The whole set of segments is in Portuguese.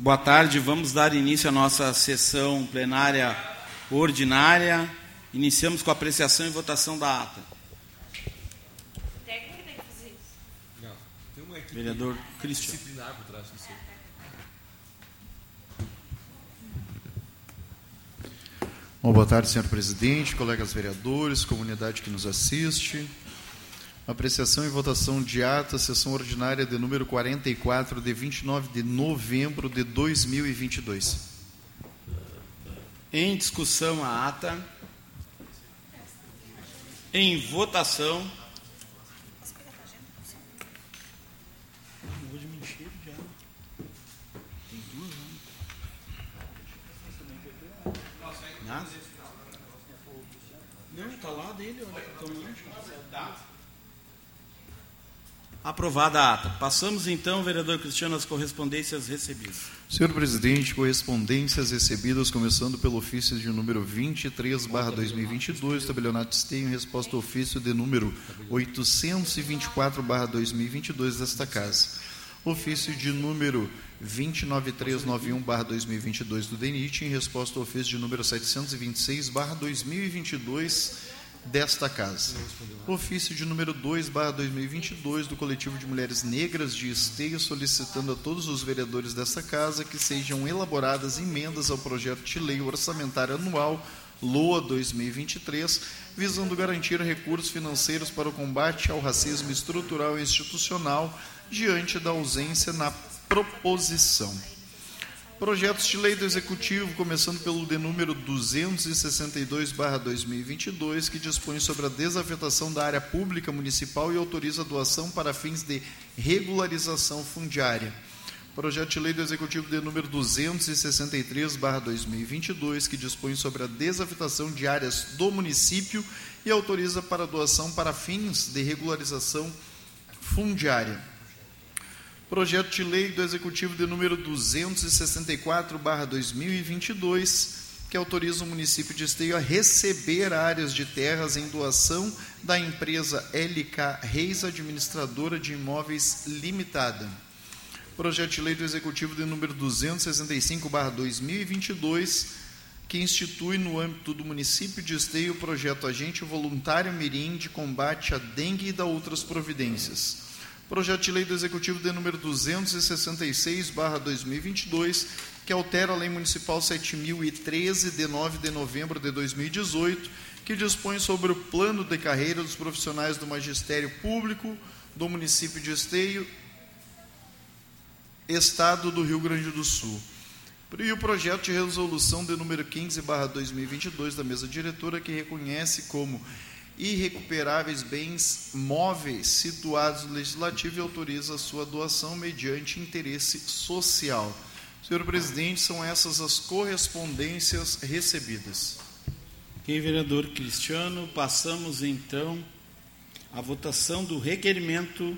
Boa tarde, vamos dar início à nossa sessão plenária ordinária. Iniciamos com a apreciação e votação da ata. Técnico tem que fazer isso. Não, tem uma equipe Vereador Cristian. disciplinar por trás disso. aí. Bom, boa tarde, senhor presidente, colegas vereadores, comunidade que nos assiste. Apreciação e votação de ata, sessão ordinária de número 44, de 29 de novembro de 2022. Em discussão a ata. Em votação. Não, tá lá dele, olha que tamanho. Aprovada a ata. Passamos então, vereador Cristiano, às correspondências recebidas. Senhor presidente, correspondências recebidas, começando pelo ofício de número 23, barra 2022, tabelionato Esteio, em resposta ao ofício de número 824, barra 2022 desta casa. Ofício de número 29391, barra 2022 do DENIT, em resposta ao ofício de número 726, barra 2022 desta casa. Ofício de número 2, barra 2022, do Coletivo de Mulheres Negras de Esteio, solicitando a todos os vereadores desta casa que sejam elaboradas emendas ao projeto de lei orçamentária anual LOA 2023, visando garantir recursos financeiros para o combate ao racismo estrutural e institucional diante da ausência na proposição. Projetos de lei do Executivo, começando pelo de número 262-2022, que dispõe sobre a desafetação da área pública municipal e autoriza a doação para fins de regularização fundiária. Projeto de lei do Executivo de número 263-2022, que dispõe sobre a desafetação de áreas do município e autoriza para doação para fins de regularização fundiária. Projeto de lei do Executivo de número 264/2022, que autoriza o município de Esteio a receber áreas de terras em doação da empresa LK Reis Administradora de Imóveis Limitada. Projeto de lei do Executivo de número 265/2022, que institui no âmbito do município de Esteio o projeto Agente Voluntário Mirim de combate à dengue e da outras providências. Projeto de lei do Executivo de número 266/2022, que altera a Lei Municipal 7013 de 9 de novembro de 2018, que dispõe sobre o plano de carreira dos profissionais do magistério público do município de Esteio, Estado do Rio Grande do Sul. E o projeto de resolução de número 15/2022 da mesa diretora que reconhece como irrecuperáveis bens móveis situados no legislativo e autoriza a sua doação mediante interesse social. Senhor presidente, são essas as correspondências recebidas. Ok, vereador Cristiano, passamos então à votação do requerimento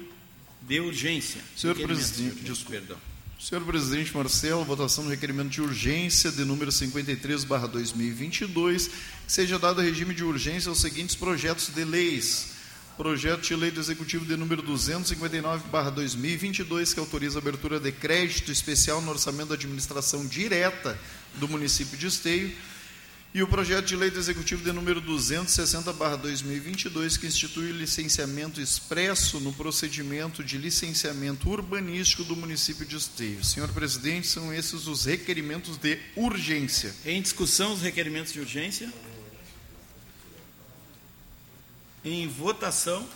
de urgência. Senhor presidente, senhor, desculpe. Perdão. Senhor presidente Marcelo, votação do requerimento de urgência de número 53/2022, que seja dado regime de urgência aos seguintes projetos de leis. Projeto de lei do Executivo de número 259/2022, que autoriza a abertura de crédito especial no orçamento da administração direta do município de Esteio. E o projeto de lei do Executivo de número 260/2022, que institui licenciamento expresso no procedimento de licenciamento urbanístico do município de Esteio. Senhor presidente, são esses os requerimentos de urgência. Em discussão, os requerimentos de urgência. Em votação.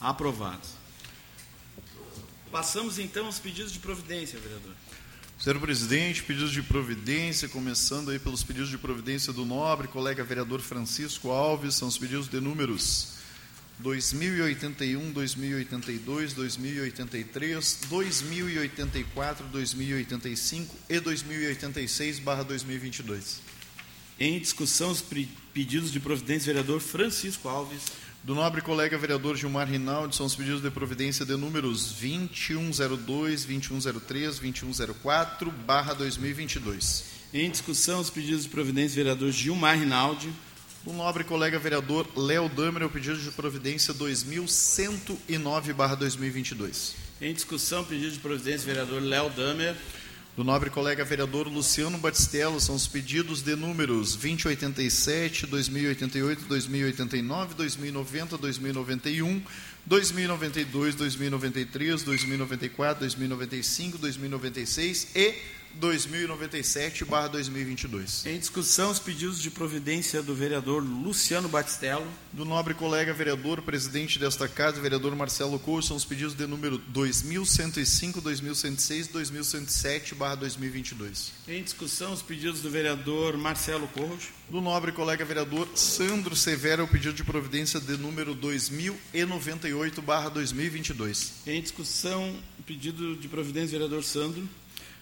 Aprovado. Passamos então aos pedidos de providência, vereador. Senhor presidente, pedidos de providência, começando aí pelos pedidos de providência do nobre colega vereador Francisco Alves, são os pedidos de números 2081, 2082, 2083, 2084, 2085 e 2086/2022. Em discussão, os pedidos de providência, vereador Francisco Alves. Do nobre colega vereador Gilmar Rinaldi, são os pedidos de providência de números 2102, 2103, 2104, barra 2022. Em discussão, os pedidos de providência do vereador Gilmar Rinaldi. Do nobre colega vereador Léo Damer, o pedido de providência 2109, barra 2022. Em discussão, pedido de providência do vereador Léo Damer. Do nobre colega vereador Luciano Batistello, são os pedidos de números 2087, 2088, 2089, 2090, 2091, 2092, 2093, 2094, 2095, 2096 e 2097/2022. Em discussão, os pedidos de providência do vereador Luciano Batistello. Do nobre colega vereador, presidente desta casa, vereador Marcelo Couto, são os pedidos de número 2105, 2106, 2107/2022. Em discussão, os pedidos do vereador Marcelo Corros. Do nobre colega vereador Sandro Severo, o pedido de providência de número 2098/2022. Em discussão, o pedido de providência do vereador Sandro.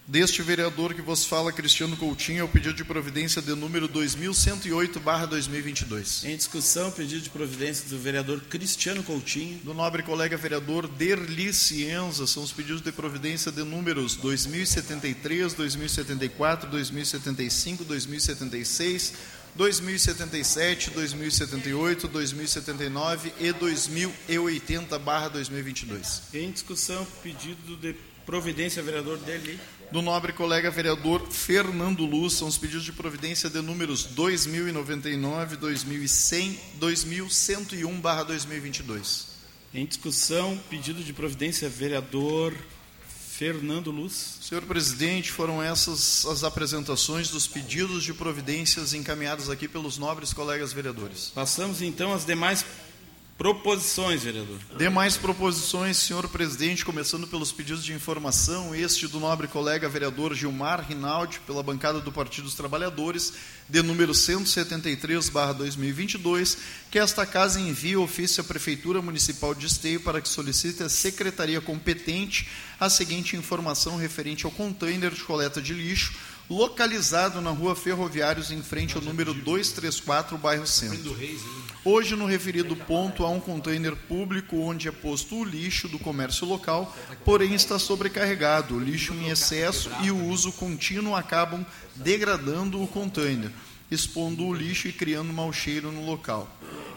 Deste vereador que vos fala, Cristiano Coutinho, é o pedido de providência de número 2108/2022. Em discussão, pedido de providência do vereador Cristiano Coutinho. Do nobre colega vereador Derli Cienza, são os pedidos de providência de números 2073, 2074, 2075, 2076, 2077, 2078, 2079 e 2080/2022. Em discussão, pedido de providência vereador Deli. Do nobre colega vereador Fernando Luz, são os pedidos de providência de números 2099, 2100, 2101/2022. Em discussão, pedido de providência vereador Fernando Luz. Senhor presidente, foram essas as apresentações dos pedidos de providências encaminhados aqui pelos nobres colegas vereadores. Passamos então às demais proposições, vereador. Demais proposições, senhor presidente, começando pelos pedidos de informação, este do nobre colega vereador Gilmar Rinaldi, pela bancada do Partido dos Trabalhadores, de número 173/2022, que esta casa envia ofício à Prefeitura Municipal de Esteio para que solicite à secretaria competente a seguinte informação referente ao container de coleta de lixo localizado na Rua Ferroviários em frente ao número 234, bairro Centro. Hoje, no referido ponto, há um container público onde é posto o lixo do comércio local, porém está sobrecarregado. O lixo em excesso e o uso contínuo acabam degradando o container, expondo o lixo e criando mau cheiro no local.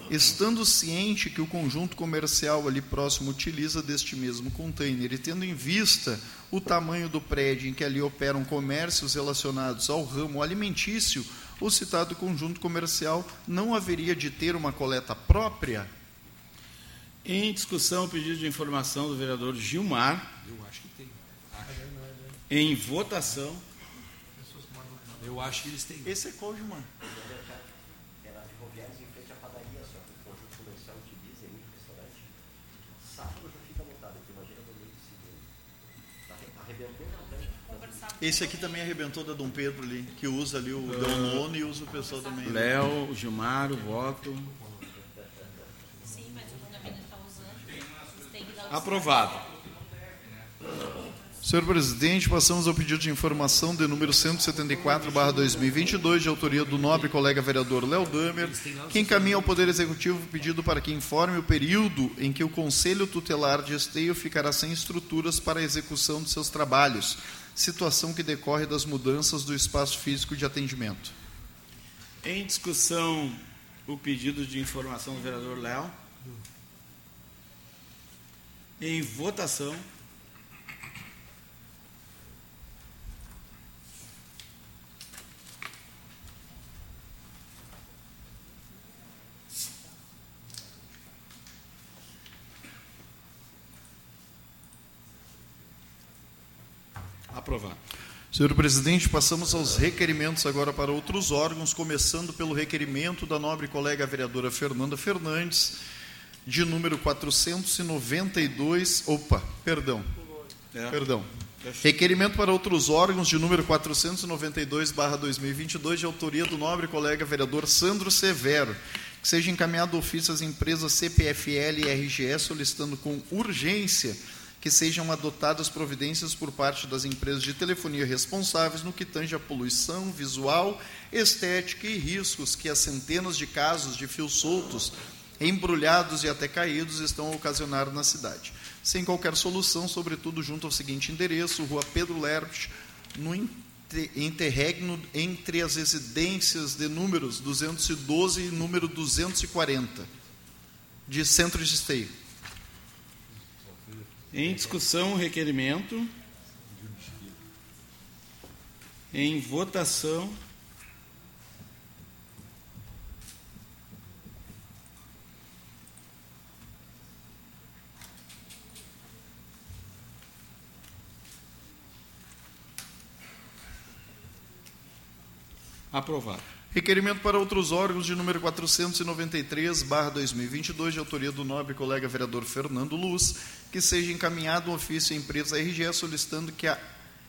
Estando ciente que o conjunto comercial ali próximo utiliza deste mesmo container e tendo em vista o tamanho do prédio em que ali operam comércios relacionados ao ramo alimentício, o citado conjunto comercial não haveria de ter uma coleta própria? Em discussão, o pedido de informação do vereador Gilmar. Eu acho que tem. Em votação. Eu acho que eles têm. Esse é qual, Gilmar? Era ferroviários em frente à padaria, só que o conjunto comercial utiliza, é muito restaurante. Sábado já fica lotado, porque imagina domingo e segunda. Tá arre- Arrebentou não tem. Esse aqui também arrebentou da Dom Pedro ali, que usa ali o Dom Nono e usa o pessoal também. Léo, o Gilmar, o voto. Sim, mas o está usando. Vocês têm que dar o Aprovado. Senhor presidente, passamos ao pedido de informação de número 174/2022, de autoria do nobre colega vereador Léo Damer, que encaminha ao Poder Executivo o pedido para que informe o período em que o Conselho Tutelar de Esteio ficará sem estruturas para a execução de seus trabalhos, situação que decorre das mudanças do espaço físico de atendimento. Em discussão, o pedido de informação do vereador Léo. Em votação. Aprovado. Senhor presidente, passamos aos requerimentos agora para outros órgãos, começando pelo requerimento da nobre colega vereadora Fernanda Fernandes, de número 492. Opa, perdão. É. Perdão. Requerimento para outros órgãos de número 492/2022 de autoria do nobre colega vereador Sandro Severo, que seja encaminhado ofício às empresas CPFL e RGE solicitando com urgência que sejam adotadas providências por parte das empresas de telefonia responsáveis no que tange a poluição visual, estética e riscos que as centenas de casos de fios soltos embrulhados e até caídos estão a ocasionar na cidade. Sem qualquer solução, sobretudo junto ao seguinte endereço, Rua Pedro Lerch, no interregno entre as residências de números 212 e número 240, de centro de esteio. Em discussão, o requerimento. Em votação. Aprovado. Requerimento para outros órgãos de número 493, barra 2022, de autoria do nobre colega vereador Fernando Luz, que seja encaminhado um ofício à empresa RGE solicitando que, a,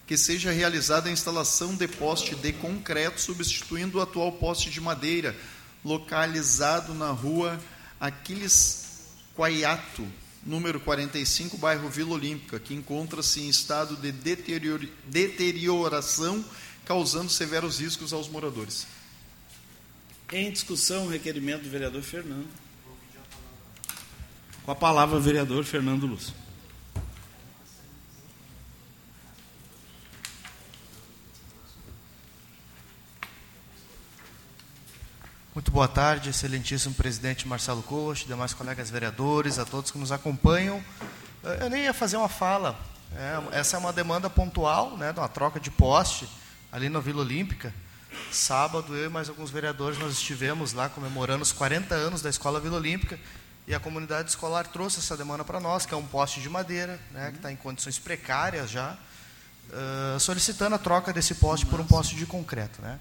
que seja realizada a instalação de poste de concreto, substituindo o atual poste de madeira, localizado na rua Aquiles Quaiato, número 45, bairro Vila Olímpica, que encontra-se em estado de deterioração, causando severos riscos aos moradores. Em discussão, o requerimento do vereador Fernando. Com a palavra, o vereador Fernando Luz. Muito boa tarde, excelentíssimo presidente Marcelo Coach, demais colegas vereadores, a todos que nos acompanham. Eu nem ia fazer uma fala. É, essa é uma demanda pontual, né, de uma troca de poste ali na Vila Olímpica. Sábado, eu e mais alguns vereadores, nós estivemos lá comemorando os 40 anos da Escola Vila Olímpica e a comunidade escolar trouxe essa demanda para nós, que é um poste de madeira, né, que está em condições precárias já, uh, solicitando a troca desse poste por um poste de concreto. Né.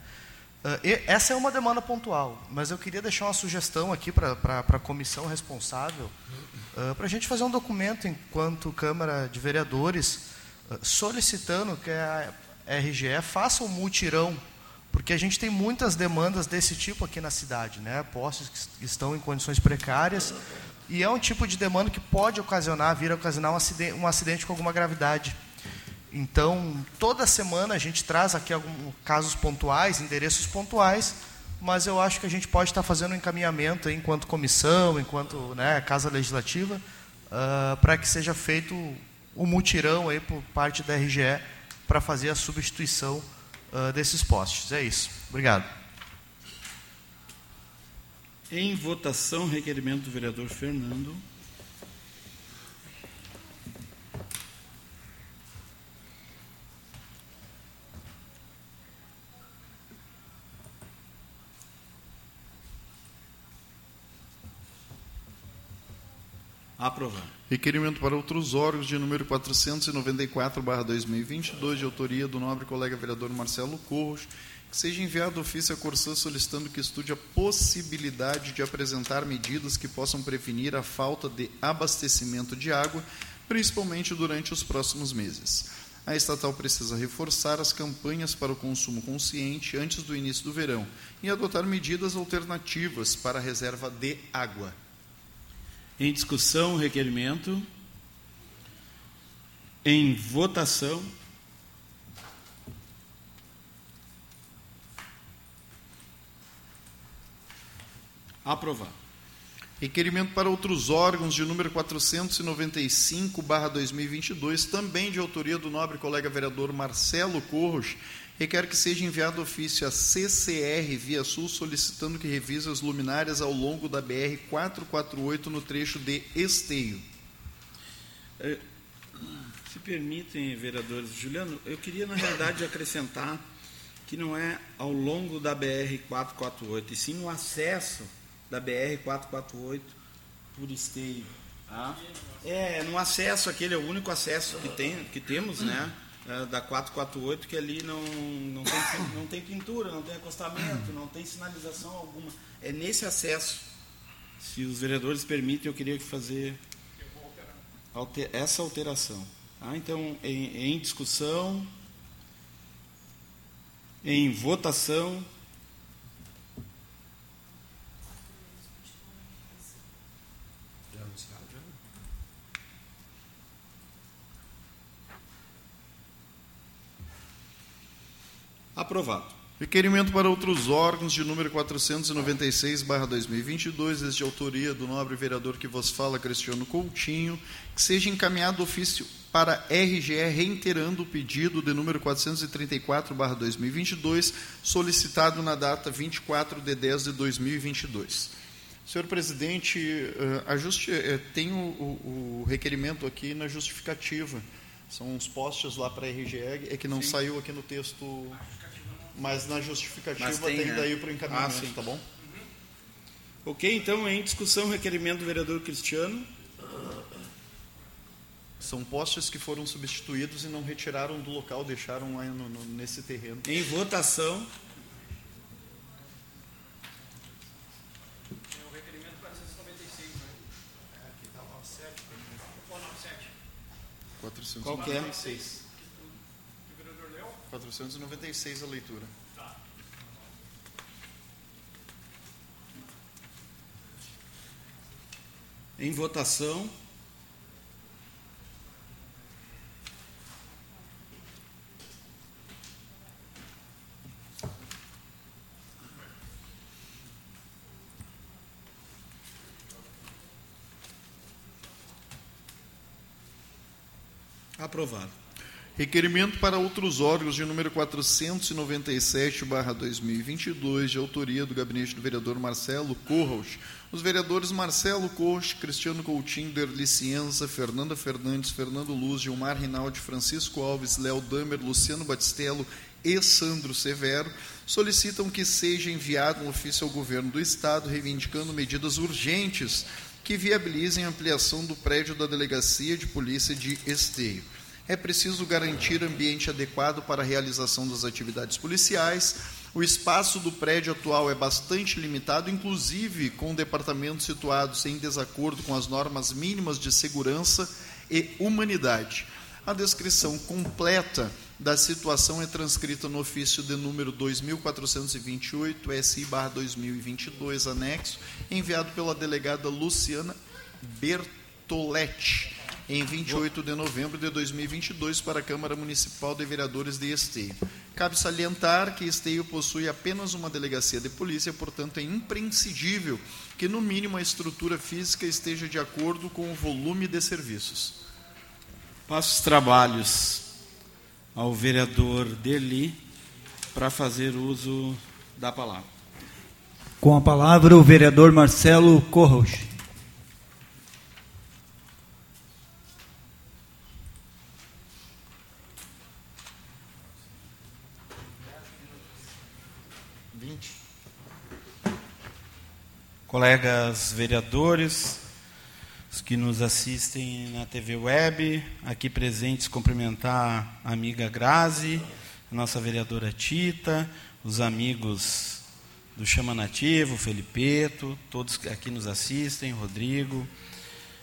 Uh, essa é uma demanda pontual, mas eu queria deixar uma sugestão aqui para a comissão responsável, uh, para a gente fazer um documento enquanto Câmara de Vereadores, solicitando que a RGE faça um mutirão porque a gente tem muitas demandas desse tipo aqui na cidade, né? Postos que estão em condições precárias e é um tipo de demanda que pode ocasionar, vir a ocasionar um acidente, um acidente com alguma gravidade. Então, toda semana a gente traz aqui alguns casos pontuais, endereços pontuais, mas eu acho que a gente pode estar fazendo um encaminhamento aí, enquanto comissão, enquanto né, Casa Legislativa, uh, para que seja feito o um mutirão aí por parte da RGE para fazer a substituição uh, desses postes. É isso. Obrigado. Em votação, requerimento do vereador Fernando. Aprovado. Requerimento para outros órgãos de número 494/2022 de autoria do nobre colega vereador Marcelo Corros, que seja enviado ofício à Corsã solicitando que estude a possibilidade de apresentar medidas que possam prevenir a falta de abastecimento de água, principalmente durante os próximos meses. A estatal precisa reforçar as campanhas para o consumo consciente antes do início do verão e adotar medidas alternativas para a reserva de água. Em discussão, requerimento. Em votação. Aprovado. Requerimento para outros órgãos de número 495/2022, também de autoria do nobre colega vereador Marcelo Corros, requer que seja enviado ofício à CCR Via Sul solicitando que revise as luminárias ao longo da BR 448 no trecho de Esteio. É, se permitem, vereadores, Juliano, eu queria na realidade acrescentar que não é ao longo da BR 448, e sim no acesso da BR 448 por Esteio. Tá? É, no acesso, aquele é o único acesso que, tem, que temos, né? É, da 448, que ali não, não, tem, não tem pintura, não tem acostamento, não tem sinalização alguma. É nesse acesso. Se os vereadores permitem, eu queria fazer alter, essa alteração. Tá? Então, em, em discussão, em votação. Aprovado. Requerimento para outros órgãos de número 496/2022, este de autoria do nobre vereador que vos fala, Cristiano Coutinho, que seja encaminhado ofício para RGE reiterando o pedido de número 434/2022, solicitado na data 24 de 10 de 2022. Senhor presidente, eh, eh, tem o, o, o requerimento aqui na justificativa. São uns postes lá para a RGE, é que não Sim. saiu aqui no texto mas na justificativa Mas tem, tem né? daí para o encaminhamento, ah, tá bom? Uhum. Ok, então em discussão requerimento do vereador Cristiano. São postes que foram substituídos e não retiraram do local, deixaram lá no, no, nesse terreno. Em votação. É o requerimento 496, né? É, aqui está lá 7. Qual o 7? 496. Qual que é? 496 a leitura. Em votação. Aprovado. Requerimento para outros órgãos de número 497/2022, de autoria do gabinete do vereador Marcelo Corros. Os vereadores Marcelo Corros, Cristiano Coutinho, Derli Cienza, Fernanda Fernandes, Fernando Luz, Gilmar Rinaldi, Francisco Alves, Léo Damer, Luciano Batistello e Sandro Severo solicitam que seja enviado um ofício ao governo do estado reivindicando medidas urgentes que viabilizem a ampliação do prédio da Delegacia de Polícia de Esteio é preciso garantir ambiente adequado para a realização das atividades policiais. O espaço do prédio atual é bastante limitado, inclusive com departamentos situados em desacordo com as normas mínimas de segurança e humanidade. A descrição completa da situação é transcrita no ofício de número 2428, SI/2022, anexo, enviado pela delegada Luciana Bertoletti em 28 de novembro de 2022 para a Câmara Municipal de Vereadores de Esteio. Cabe salientar que Esteio possui apenas uma delegacia de polícia, portanto é imprescindível que no mínimo a estrutura física esteja de acordo com o volume de serviços. Passo os trabalhos ao vereador Deli para fazer uso da palavra. Com a palavra o vereador Marcelo Corros. Colegas vereadores, os que nos assistem na TV Web, aqui presentes cumprimentar a amiga Grazi, a nossa vereadora Tita, os amigos do Chama Nativo, Felipeto, todos que aqui nos assistem, Rodrigo.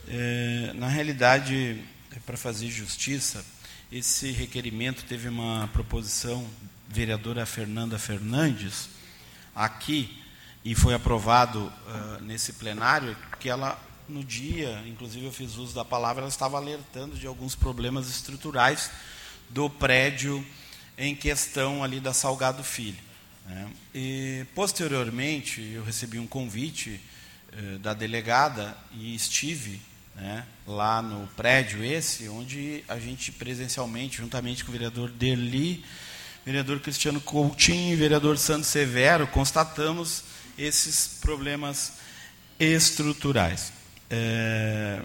É, na realidade, é para fazer justiça, esse requerimento teve uma proposição vereadora Fernanda Fernandes aqui e foi aprovado nesse plenário que ela no dia, inclusive eu fiz uso da palavra, ela estava alertando de alguns problemas estruturais do prédio em questão ali da Salgado Filho. Né? E posteriormente eu recebi um convite uh, da delegada e estive né, lá no prédio esse, onde a gente presencialmente, juntamente com o vereador Derli, vereador Cristiano Coutinho e vereador Santos Severo, constatamos esses problemas estruturais. É,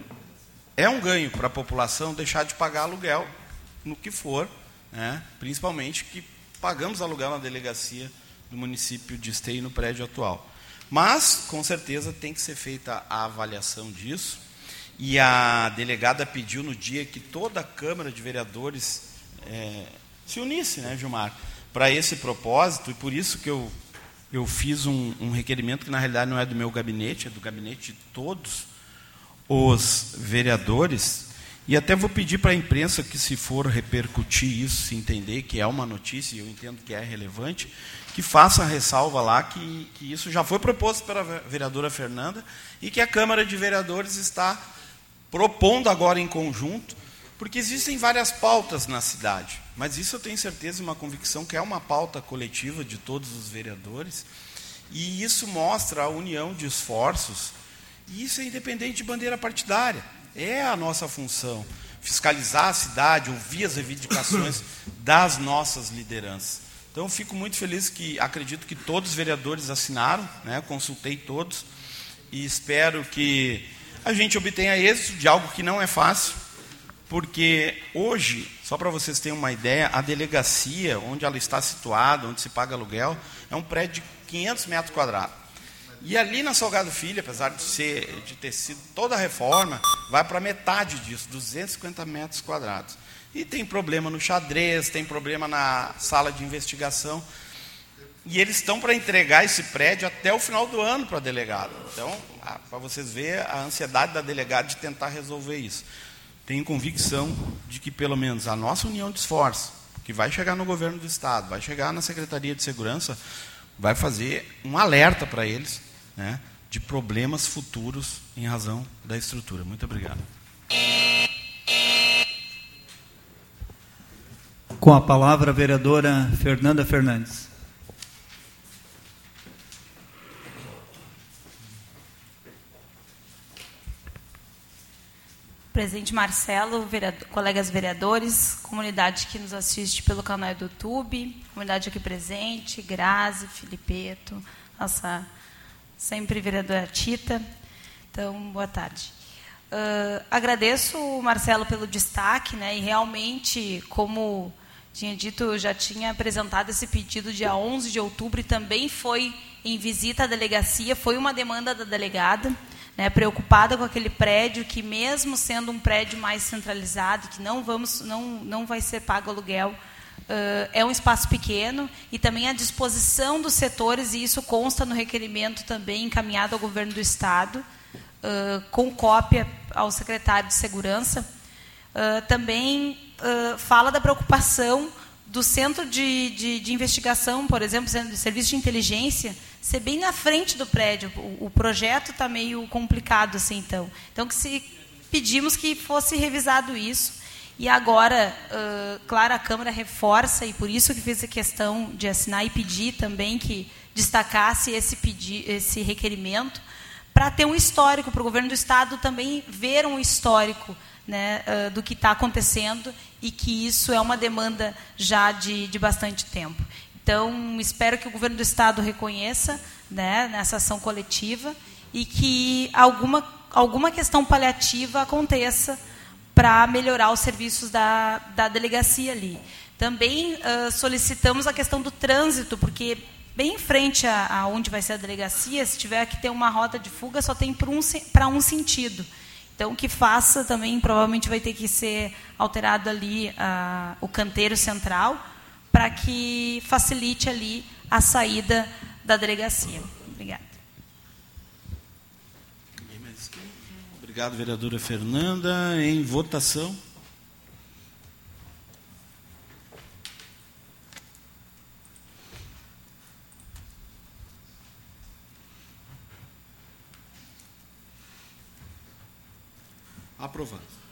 é um ganho para a população deixar de pagar aluguel no que for, né? principalmente que pagamos aluguel na delegacia do município de Esteio no prédio atual. Mas, com certeza, tem que ser feita a avaliação disso. E a delegada pediu no dia que toda a Câmara de Vereadores é, se unisse, né, Gilmar, para esse propósito, e por isso que eu eu fiz um, um, requerimento que na realidade não é do meu gabinete, é do gabinete de todos os vereadores. E até vou pedir para a imprensa que, se for repercutir isso, se entender que é uma notícia, e eu entendo que é relevante, que faça a ressalva lá que, que isso já foi proposto pela vereadora Fernanda e que a Câmara de Vereadores está propondo agora em conjunto, porque existem várias pautas na cidade. Mas isso eu tenho certeza, uma convicção que é uma pauta coletiva de todos os vereadores, e isso mostra a união de esforços, e isso é independente de bandeira partidária, é a nossa função, fiscalizar a cidade, ouvir as reivindicações das nossas lideranças. Então, fico muito feliz que acredito que todos os vereadores assinaram, né, consultei todos, e espero que a gente obtenha êxito de algo que não é fácil, porque hoje, só para vocês terem uma ideia, a delegacia, onde ela está situada, onde se paga aluguel, é um prédio de 500 metros quadrados. E ali na Salgado Filho, apesar de, ser, de ter sido toda a reforma, vai para metade disso, 250 metros quadrados. E tem problema no xadrez, tem problema na sala de investigação. E eles estão para entregar esse prédio até o final do ano para a delegada. Então, para vocês verem a ansiedade da delegada de tentar resolver isso tenho convicção de que pelo menos a nossa união de esforço, que vai chegar no governo do estado, vai chegar na Secretaria de Segurança, vai fazer um alerta para eles, né, de problemas futuros em razão da estrutura. Muito obrigado. Com a palavra a vereadora Fernanda Fernandes. Presidente Marcelo, vereador, colegas vereadores, comunidade que nos assiste pelo canal do YouTube, comunidade aqui presente, Grazi, Filipeto, nossa sempre vereadora Tita. Então, boa tarde. Uh, agradeço, Marcelo, pelo destaque, né, e realmente, como tinha dito, já tinha apresentado esse pedido dia 11 de outubro e também foi em visita à delegacia, foi uma demanda da delegada né, preocupada com aquele prédio que, mesmo sendo um prédio mais centralizado, que não, vamos, não, não vai ser pago aluguel, uh, é um espaço pequeno e também a disposição dos setores, e isso consta no requerimento também encaminhado ao governo do Estado, uh, com cópia ao secretário de Segurança, uh, também fala da preocupação do centro de, de, de investigação, por exemplo, serviço de inteligência, ser bem na frente do prédio. O, o projeto está meio complicado assim, então. Então que se pedimos que fosse revisado isso. E agora, uh, claro, a Câmara reforça e por isso que fiz a questão de assinar e pedir também que destacasse esse pedi esse requerimento para ter um histórico para o governo do estado também ver um histórico né, uh, do que está acontecendo e que isso é uma demanda já de, de bastante tempo. Então, espero que o governo do Estado reconheça né, nessa ação coletiva e que alguma, alguma questão paliativa aconteça para melhorar os serviços da, da delegacia ali. Também uh, solicitamos a questão do trânsito, porque bem em frente a, a, onde vai ser a delegacia, se tiver que ter uma rota de fuga, só tem para um, um sentido. Então, que faça também, provavelmente vai ter que ser alterado ali uh, o canteiro central, para que facilite ali a saída da delegacia. Obrigada. Obrigado, vereadora Fernanda. Em votação. Aprovado.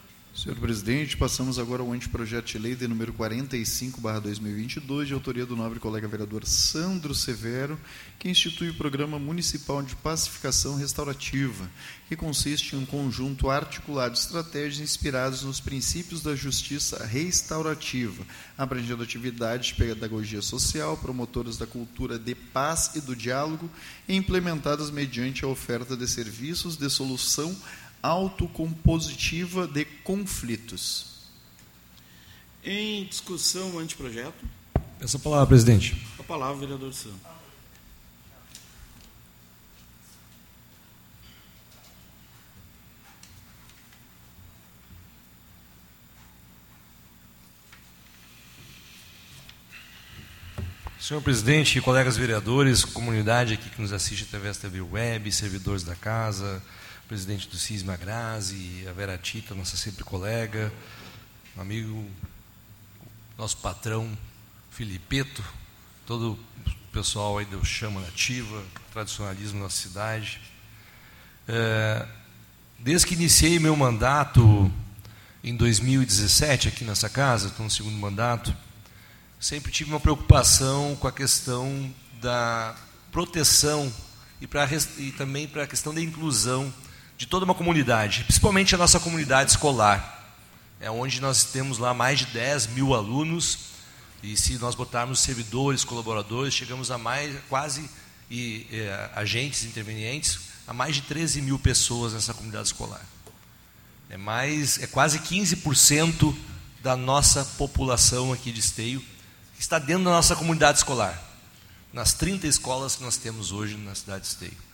Senhor presidente, passamos agora ao anteprojeto de lei de número 45/2022, de autoria do nobre colega vereador Sandro Severo, que institui o Programa Municipal de Pacificação Restaurativa, que consiste em um conjunto articulado de estratégias inspiradas nos princípios da justiça restaurativa, abrangendo atividades de pedagogia social, promotoras da cultura de paz e do diálogo, implementadas mediante a oferta de serviços de solução autocompositiva de conflitos. Em discussão, anteprojeto. Essa palavra, presidente. A palavra, vereador Santos. Senhor presidente, colegas vereadores, comunidade aqui que nos assiste através da TV Web, servidores da casa, presidente do CISMA Grazi, a Vera Tita, nossa sempre colega, amigo, nosso patrão Filipeto, todo o pessoal aí do Chama Nativa, tradicionalismo na nossa cidade. É, desde que iniciei meu mandato em 2017 aqui nessa casa, estou no segundo mandato, sempre tive uma preocupação com a questão da proteção e, pra, e também para a questão da inclusão de toda uma comunidade, principalmente a nossa comunidade escolar. É onde nós temos lá mais de 10 mil alunos, e se nós botarmos servidores, colaboradores, chegamos a mais, quase, e, é, agentes intervenientes, a mais de 13 mil pessoas nessa comunidade escolar. É, mais, é quase 15% da nossa população aqui de Esteio está dentro da nossa comunidade escolar, nas 30 escolas que nós temos hoje na cidade de Esteio.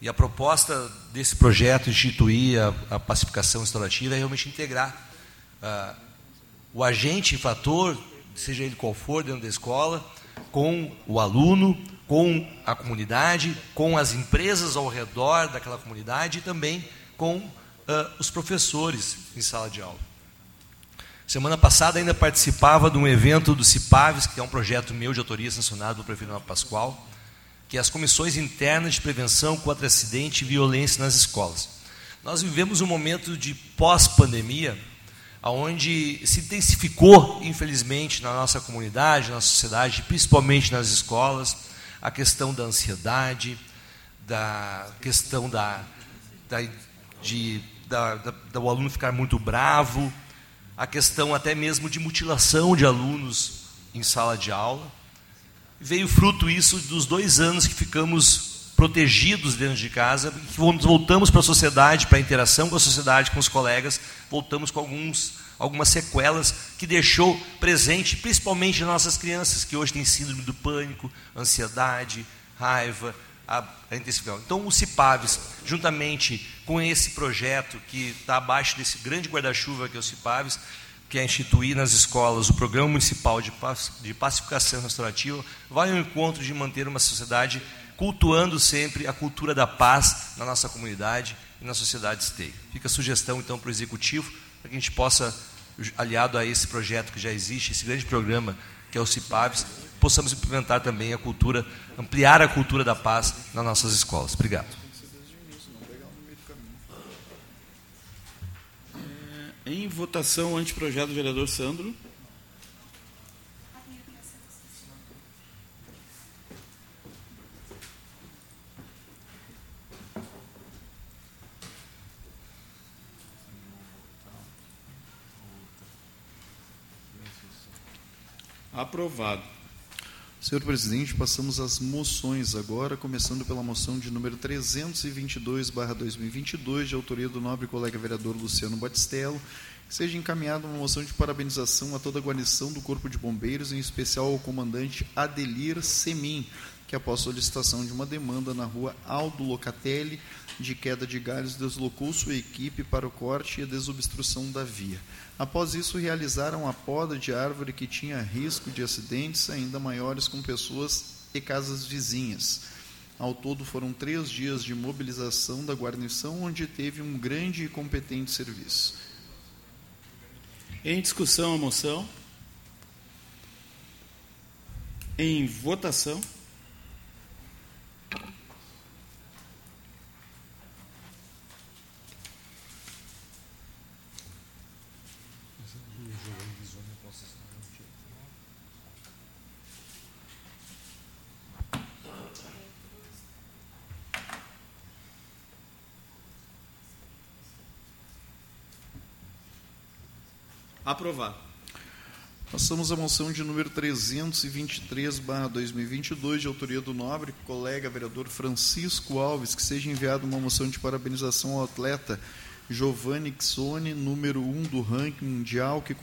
E a proposta desse projeto, instituir a, a pacificação instalativa, é realmente integrar uh, o agente fator, seja ele qual for, dentro da escola, com o aluno, com a comunidade, com as empresas ao redor daquela comunidade e também com uh, os professores em sala de aula. Semana passada ainda participava de um evento do CIPAVES, que é um projeto meu de autoria sancionado pelo prefeito Pascoal, que é as comissões internas de prevenção contra acidente e violência nas escolas. Nós vivemos um momento de pós-pandemia, onde se intensificou, infelizmente, na nossa comunidade, na sociedade, principalmente nas escolas, a questão da ansiedade, da questão da, da, de, da, da, do aluno ficar muito bravo, a questão até mesmo de mutilação de alunos em sala de aula. Veio fruto isso dos dois anos que ficamos protegidos dentro de casa, que voltamos para a sociedade, para a interação com a sociedade, com os colegas, voltamos com alguns, algumas sequelas que deixou presente, principalmente nas nossas crianças, que hoje têm síndrome do pânico, ansiedade, raiva, a, a intensificação. Então, o CIPAVES, juntamente com esse projeto que está abaixo desse grande guarda-chuva que é o CIPAVES, que é instituir nas escolas o Programa Municipal de, Pacificação Restaurativa, vai ao encontro de manter uma sociedade cultuando sempre a cultura da paz na nossa comunidade e na sociedade esteio. Fica a sugestão, então, para o Executivo, para que a gente possa, aliado a esse projeto que já existe, esse grande programa que é o CIPAVES, possamos implementar também a cultura, ampliar a cultura da paz nas nossas escolas. Obrigado. É, em votação, anteprojeto do vereador Sandro. Aprovado. Senhor presidente, passamos às moções agora, começando pela moção de número 322/2022, de autoria do nobre colega vereador Luciano Batistello, que seja encaminhada uma moção de parabenização a toda a guarnição do Corpo de Bombeiros, em especial ao comandante Adelir Semin, que após solicitação de uma demanda na rua Aldo Locatelli, de queda de galhos, deslocou sua equipe para o corte e a desobstrução da via. Após isso, realizaram a poda de árvore que tinha risco de acidentes ainda maiores com pessoas e casas vizinhas. Ao todo, foram três dias de mobilização da guarnição, onde teve um grande e competente serviço. Em discussão a moção. Em votação. Aprovado. Passamos à moção de número 323/2022, de autoria do nobre colega vereador Francisco Alves, que seja enviada uma moção de parabenização ao atleta Giovanni Xone, número 1 um do ranking mundial, que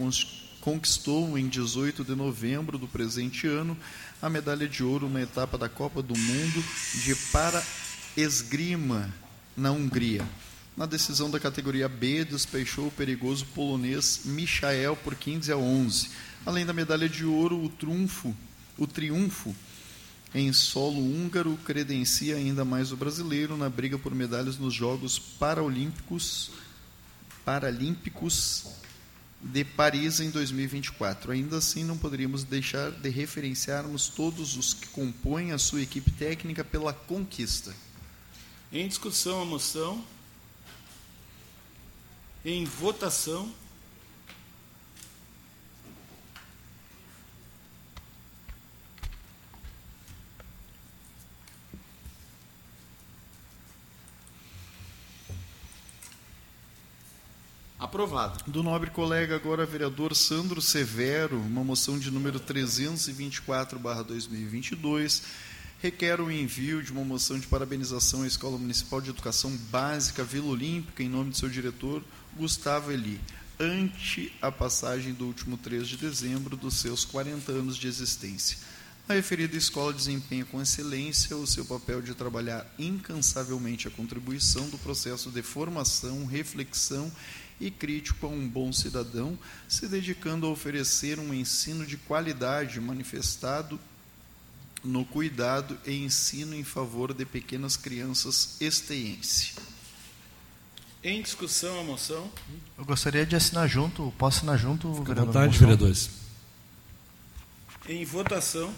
conquistou em 18 de novembro do presente ano a medalha de ouro na etapa da Copa do Mundo de para esgrima na Hungria. Na decisão da categoria B, despechou o perigoso polonês Michael por 15 a 11. Além da medalha de ouro, o trunfo, o triunfo em solo húngaro credencia ainda mais o brasileiro na briga por medalhas nos Jogos Paralímpicos, Paralímpicos de Paris em 2024. Ainda assim, não poderíamos deixar de referenciarmos todos os que compõem a sua equipe técnica pela conquista. Em discussão a moção, em votação. Aprovado. Do nobre colega agora vereador Sandro Severo, uma moção de número 324/2022 requer o envio de uma moção de parabenização à Escola Municipal de Educação Básica Vila Olímpica, em nome de seu diretor, Gustavo Eli, ante a passagem do último 3 de dezembro dos seus 40 anos de existência. A referida escola desempenha com excelência o seu papel de trabalhar incansavelmente a contribuição do processo de formação, reflexão e crítico a um bom cidadão, se dedicando a oferecer um ensino de qualidade manifestado no cuidado e ensino em favor de pequenas crianças esteense. Em discussão a moção. Eu gostaria de assinar junto, posso assinar junto, Fica vereador? vontade, vereadores. Em votação.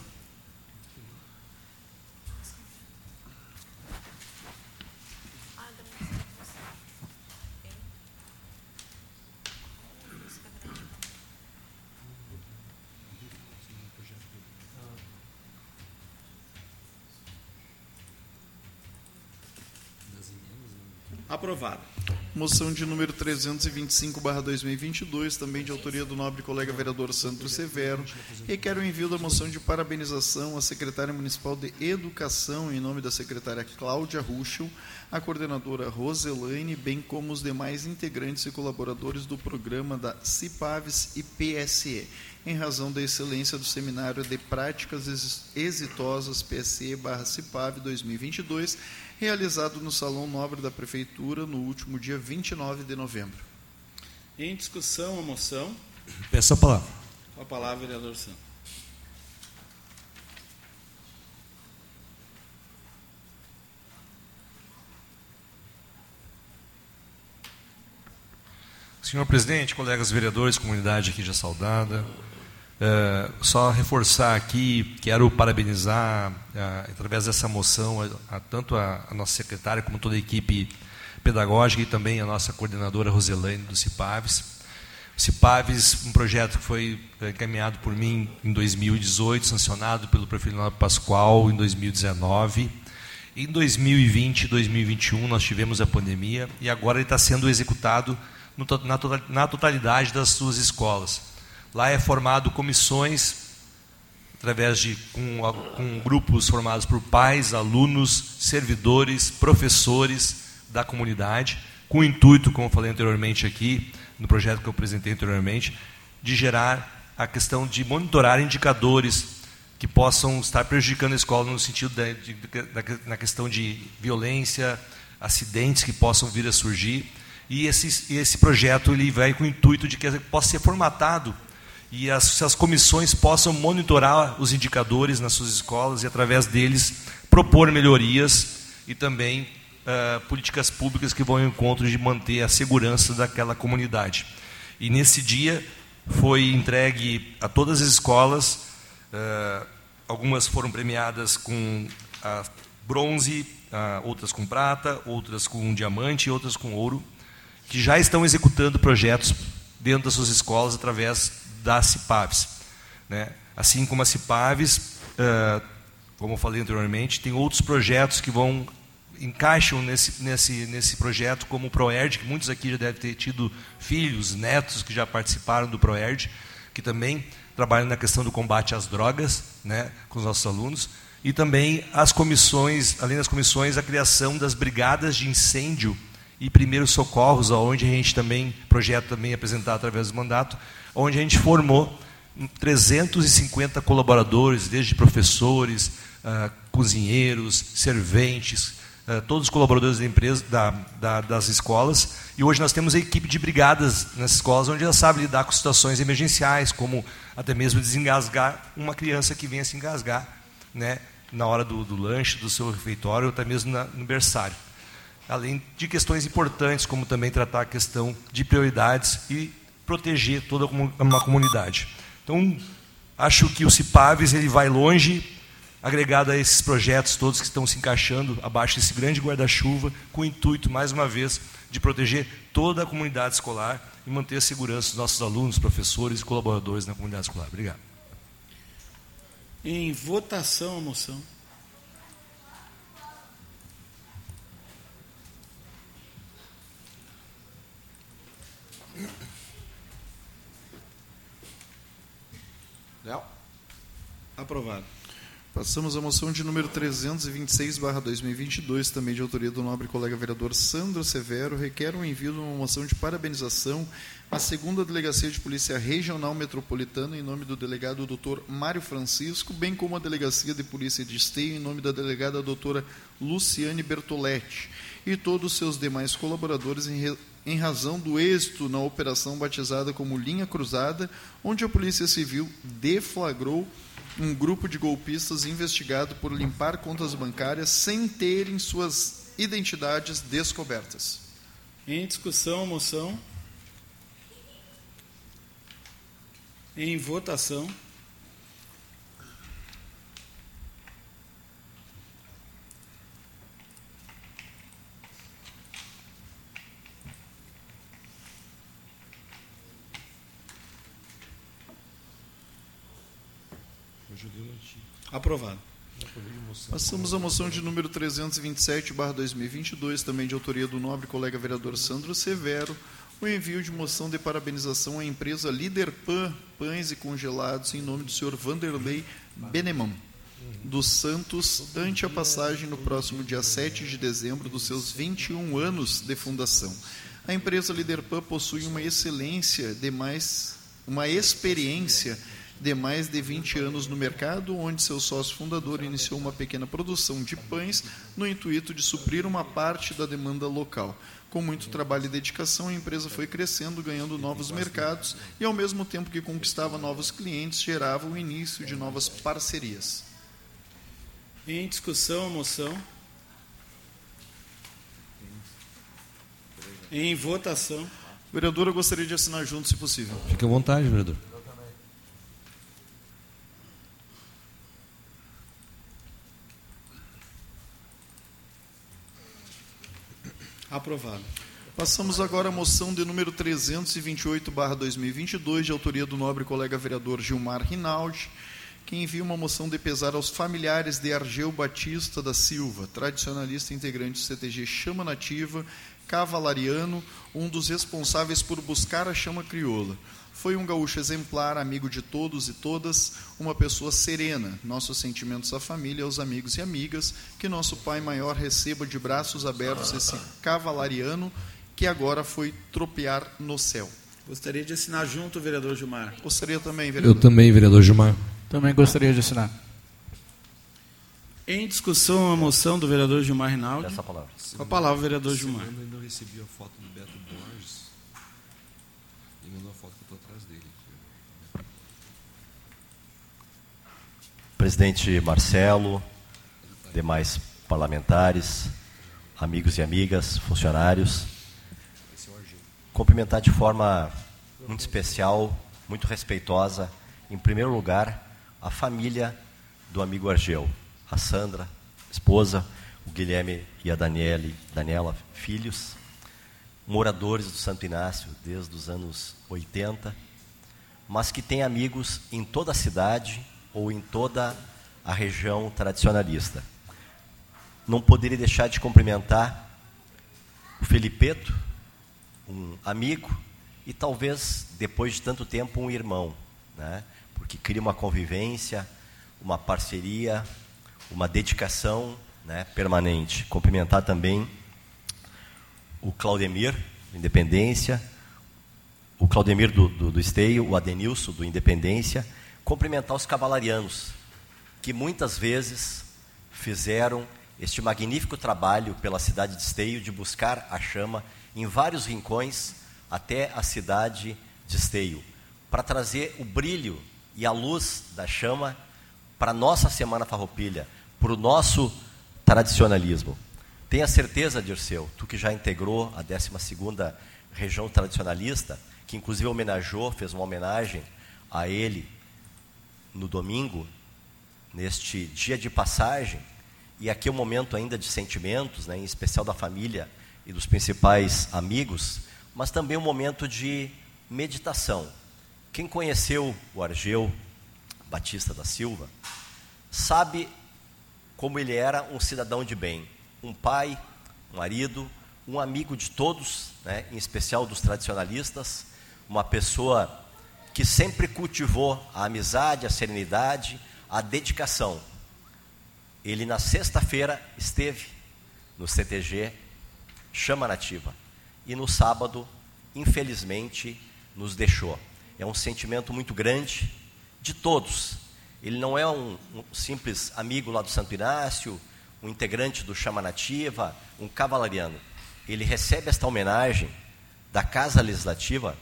Aprovado. Moção de número 325/2022, também de autoria do nobre colega vereador Sandro Severo, requer o envio da moção de parabenização à secretária municipal de Educação em nome da secretária Cláudia Ruschel, a coordenadora Roselaine, bem como os demais integrantes e colaboradores do programa da CIPAVES e PSE, em razão da excelência do seminário de práticas Exi- exitosas PSE/CIPAV 2022, realizado no Salão Nobre da Prefeitura no último dia 29 de novembro. Em discussão a moção. Peço a palavra. Com a palavra, vereador Santos. Senhor presidente, colegas vereadores, comunidade aqui já saudada, é, só reforçar aqui, quero parabenizar, é, através dessa moção, a, a- tanto a, a nossa secretária como toda a equipe pedagógica e também a nossa coordenadora Roselaine do CIPAVES. O CIPAVES, um projeto que foi é, encaminhado por mim em 2018, sancionado pelo prefeito Leonardo Pascoal em 2019. Em 2020 e 2021 nós tivemos a pandemia e agora ele está sendo executado no na, na totalidade das suas escolas. Lá é formado comissões através de com, com grupos formados por pais, alunos, servidores, professores da comunidade, com o intuito, como eu falei anteriormente aqui, no projeto que eu apresentei anteriormente, de gerar a questão de monitorar indicadores que possam estar prejudicando a escola no sentido da, de, da- na questão de violência, acidentes que possam vir a surgir. E esse, esse projeto ele vai com o intuito de que possa ser formatado e as, as comissões possam monitorar os indicadores nas suas escolas e, através deles, propor melhorias e também ah, políticas públicas que vão ao encontro de manter a segurança daquela comunidade. E nesse dia foi entregue a todas as escolas, ah, algumas foram premiadas com bronze, outras com prata, outras com diamante e outras com ouro, que já estão executando projetos dentro das suas escolas através da CIPAVES. Né? Assim como a CIPAVES, ah, como eu falei anteriormente, tem outros projetos que vão encaixam nesse, nesse, nesse projeto, como o ProERD, que muitos aqui já devem ter tido filhos, netos que já participaram do ProERD, que também trabalham na questão do combate às drogas, né, com os nossos alunos, e também as comissões, além das comissões, a criação das brigadas de incêndio e primeiros socorros, onde a gente também, projeto também apresentado através do mandato, onde a gente formou 350 colaboradores, desde professores, ah, cozinheiros, serventes, ah, todos os colaboradores da empresa, da, da, das escolas. E hoje nós temos a equipe de brigadas nas escolas, onde ela sabe lidar com situações emergenciais, como até mesmo desengasgar uma criança que venha se engasgar, né, na hora do, do lanche, do seu refeitório, ou até mesmo na, no berçário. Além de questões importantes, como também tratar a questão de prioridades e proteger toda uma comunidade. Então, acho que o CIPAVES ele vai longe, agregado a esses projetos todos que estão se encaixando abaixo desse grande guarda-chuva, com o intuito, mais uma vez, de proteger toda a comunidade escolar e manter a segurança dos nossos alunos, professores e colaboradores na comunidade escolar. Obrigado. Em votação a moção. Aprovado. Passamos à moção de número 326, barra 2022, também de autoria do nobre colega vereador Sandro Severo, requer o envio de uma moção de parabenização à segunda Delegacia de Polícia Regional Metropolitana, em nome do delegado Dr. Mário Francisco, bem como a Delegacia de Polícia de Esteio, em nome da delegada doutora Luciane Bertoletti, e todos os seus demais colaboradores em, em razão do êxito na operação batizada como Linha Cruzada, onde a Polícia Civil deflagrou um grupo de golpistas investigado por limpar contas bancárias sem terem suas identidades descobertas. Em discussão, moção. Em votação. Aprovado. Passamos à moção de número 327, barra 2022, também de autoria do nobre colega vereador Sandro Severo, o envio de moção de parabenização à empresa Líder Pan, Pães e Congelados, em nome do senhor Vanderlei Benemão, dos Santos, ante a passagem no próximo dia 7 de dezembro dos seus 21 anos de fundação. A empresa Líder Pan possui uma excelência de mais, uma experiência de mais de 20 anos no mercado, onde seu sócio fundador iniciou uma pequena produção de pães no intuito de suprir uma parte da demanda local. Com muito trabalho e dedicação, a empresa foi crescendo, ganhando novos mercados e, ao mesmo tempo que conquistava novos clientes, gerava o início de novas parcerias. Em discussão, a moção. Em votação. Vereador, eu gostaria de assinar junto, se possível. Fique à vontade, vereador. Aprovado. Passamos agora à moção de número 328/2022, de autoria do nobre colega vereador Gilmar Rinaldi, que envia uma moção de pesar aos familiares de Argeu Batista da Silva, tradicionalista integrante do CTG Chama Nativa, cavalariano, um dos responsáveis por buscar a chama crioula. Foi um gaúcho exemplar, amigo de todos e todas, uma pessoa serena. Nossos sentimentos à família, aos amigos e amigas, que nosso Pai Maior receba de braços abertos esse cavalariano que agora foi tropear no céu. Gostaria de assinar junto, vereador Gilmar. Gostaria também, Eu vereador. também, vereador Gilmar. Também gostaria de assinar. Em discussão, a moção do vereador Gilmar Rinaldi. Essa palavra. Com a palavra, vereador Gilmar. Semana ainda recebi a foto do Beto Borges. Ele mandou a foto que eu estou atrás dele. Presidente Marcelo, demais parlamentares, amigos e amigas, funcionários. Cumprimentar de forma muito especial, muito respeitosa, em primeiro lugar, a família do amigo Argel, a Sandra, esposa, o Guilherme e a Daniele, Daniela, filhos, moradores do Santo Inácio desde os anos 80, mas que tem amigos em toda a cidade ou em toda a região tradicionalista. Não poderia deixar de cumprimentar o Felipeto, um amigo e talvez depois de tanto tempo um irmão, né? Porque cria uma convivência, uma parceria, uma dedicação, né, permanente. Cumprimentar também o Claudemir, do Independência, o Claudemir do, do, do Esteio, o Adenilson do Independência, cumprimentar os cavalarianos, que muitas vezes fizeram este magnífico trabalho pela cidade de Esteio de buscar a chama em vários rincões até a cidade de Esteio, para trazer o brilho e a luz da chama para a nossa Semana Farroupilha, para o nosso tradicionalismo. Tenha certeza, Dirceu, tu que já integrou a 12ª região tradicionalista, que inclusive homenageou, fez uma homenagem a ele no domingo, neste dia de passagem, e aqui é um momento ainda de sentimentos, né, em especial da família e dos principais amigos, mas também um momento de meditação. Quem conheceu o Argeu Batista da Silva sabe como ele era um cidadão de bem, um pai, um marido, um amigo de todos, né, em especial dos tradicionalistas, uma pessoa que sempre cultivou a amizade, a serenidade, a dedicação. Ele, na sexta-feira, esteve no CTG Chama Nativa. E no sábado, infelizmente, nos deixou. É um sentimento muito grande de todos. Ele não é um, um simples amigo lá do Santo Inácio, um integrante do Chama Nativa, um cavalariano. Ele recebe esta homenagem da Casa Legislativa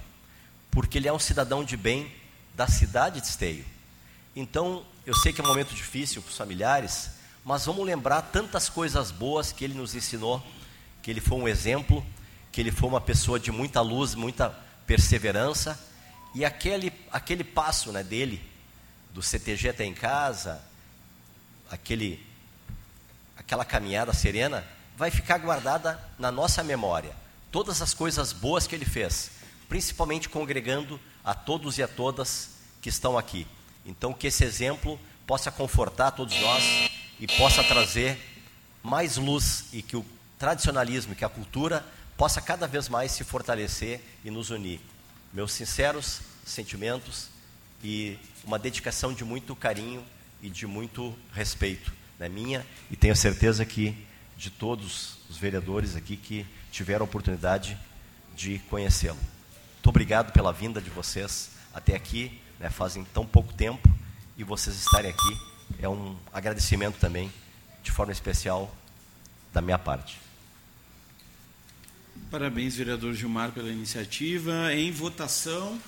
porque ele é um cidadão de bem da cidade de Esteio. Então, eu sei que é um momento difícil para os familiares, mas vamos lembrar tantas coisas boas que ele nos ensinou, que ele foi um exemplo, que ele foi uma pessoa de muita luz, muita perseverança, e aquele, aquele passo né, dele, do CTG até em casa, aquele, aquela caminhada serena, vai ficar guardada na nossa memória. Todas as coisas boas que ele fez, principalmente congregando a todos e a todas que estão aqui. Então, que esse exemplo possa confortar todos nós e possa trazer mais luz e que o tradicionalismo, que a cultura possa cada vez mais se fortalecer e nos unir. Meus sinceros sentimentos e uma dedicação de muito carinho e de muito respeito, né, minha e tenho certeza que de todos os vereadores aqui que tiveram a oportunidade de conhecê-lo. Muito obrigado pela vinda de vocês até aqui né, fazem tão pouco tempo, e vocês estarem aqui é um agradecimento também, de forma especial, da minha parte. Parabéns, vereador Gilmar, pela iniciativa. Em votação.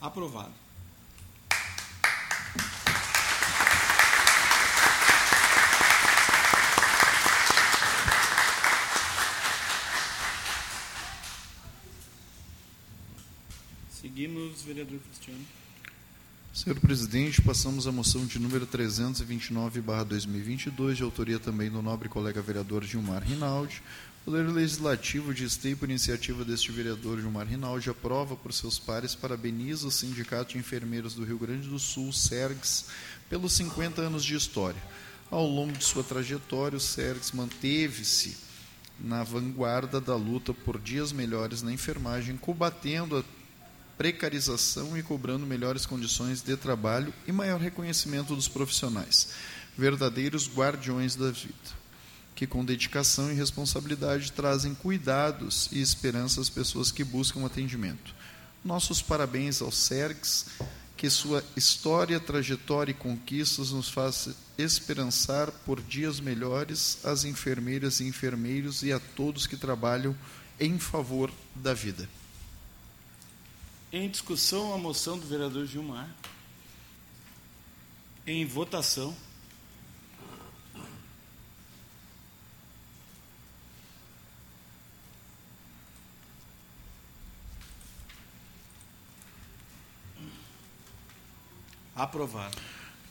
Aprovado. Seguimos, vereador Senhor presidente, passamos a moção de número 329/2022, de autoria também do nobre colega vereador Gilmar Rinaldi, Poder Legislativo de Esteio, por iniciativa deste vereador Gilmar Rinaldi, aprova por seus pares, parabeniza o Sindicato de Enfermeiros do Rio Grande do Sul, SERGS, pelos 50 anos de história. Ao longo de sua trajetória, o SERGS manteve-se na vanguarda da luta por dias melhores na enfermagem, combatendo a precarização e cobrando melhores condições de trabalho e maior reconhecimento dos profissionais, verdadeiros guardiões da vida que com dedicação e responsabilidade trazem cuidados e esperança às pessoas que buscam atendimento. Nossos parabéns ao SERGS, que sua história, trajetória e conquistas nos faz esperançar por dias melhores às enfermeiras e enfermeiros e a todos que trabalham em favor da vida. Em discussão, a moção do vereador Gilmar. Em votação. Aprovado.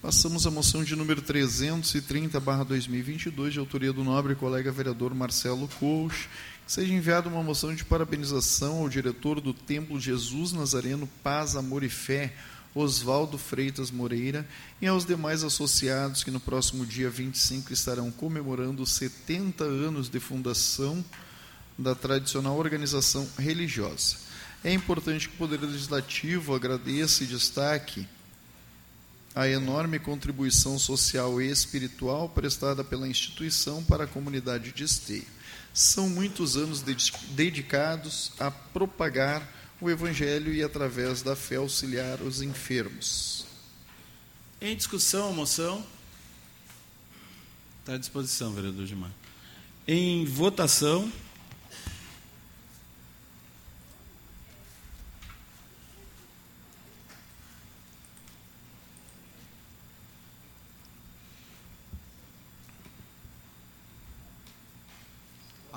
Passamos à moção de número 330, barra 2022, de autoria do nobre colega vereador Marcelo Couch. Seja enviada uma moção de parabenização ao diretor do Templo Jesus Nazareno Paz, Amor e Fé, Oswaldo Freitas Moreira, e aos demais associados que no próximo dia 25 estarão comemorando os 70 anos de fundação da tradicional organização religiosa. É importante que o Poder Legislativo agradeça e destaque a enorme contribuição social e espiritual prestada pela instituição para a comunidade de Esteio. São muitos anos dedicados a propagar o Evangelho e, através da fé, auxiliar os enfermos. Em discussão, a moção. Está à disposição, vereador Gilmar. Em votação.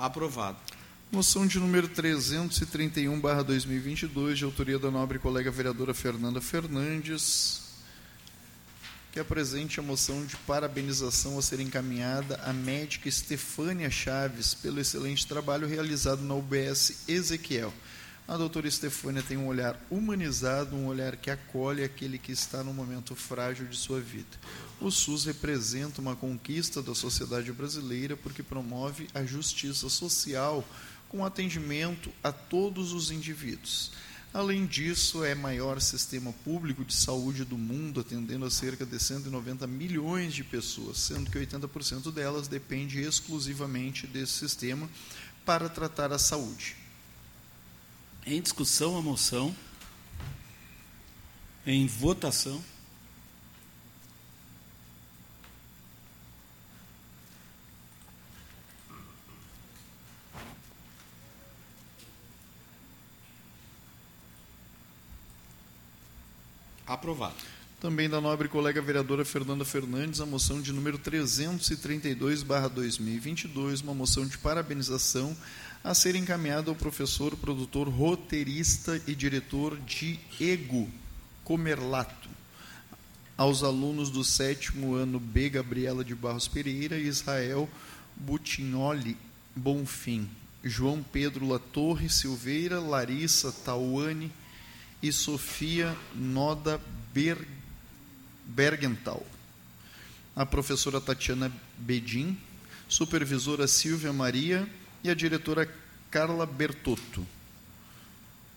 Aprovado. Moção de número 331, barra 2022, de autoria da nobre colega vereadora Fernanda Fernandes, que apresente a moção de parabenização a ser encaminhada à médica Estefânia Chaves pelo excelente trabalho realizado na UBS Ezequiel. A doutora Estefânia tem um olhar humanizado, um olhar que acolhe aquele que está no momento frágil de sua vida. O SUS representa uma conquista da sociedade brasileira porque promove a justiça social com atendimento a todos os indivíduos. Além disso, é maior sistema público de saúde do mundo, atendendo a cerca de 190 milhões de pessoas, sendo que 80% delas depende exclusivamente desse sistema para tratar a saúde. Em discussão a moção. Em votação. Aprovado. Também da nobre colega vereadora Fernanda Fernandes, a moção de número 332/2022, uma moção de parabenização a ser encaminhada ao professor, produtor, roteirista e diretor Diego Comerlato, aos alunos do sétimo ano B, Gabriela de Barros Pereira e Israel Butignoli Bonfim, João Pedro Latorre Silveira, Larissa Tauane e Sofia Noda Ber Bergental. A professora Tatiana Bedin, supervisora Silvia Maria e a diretora Carla Bertotto,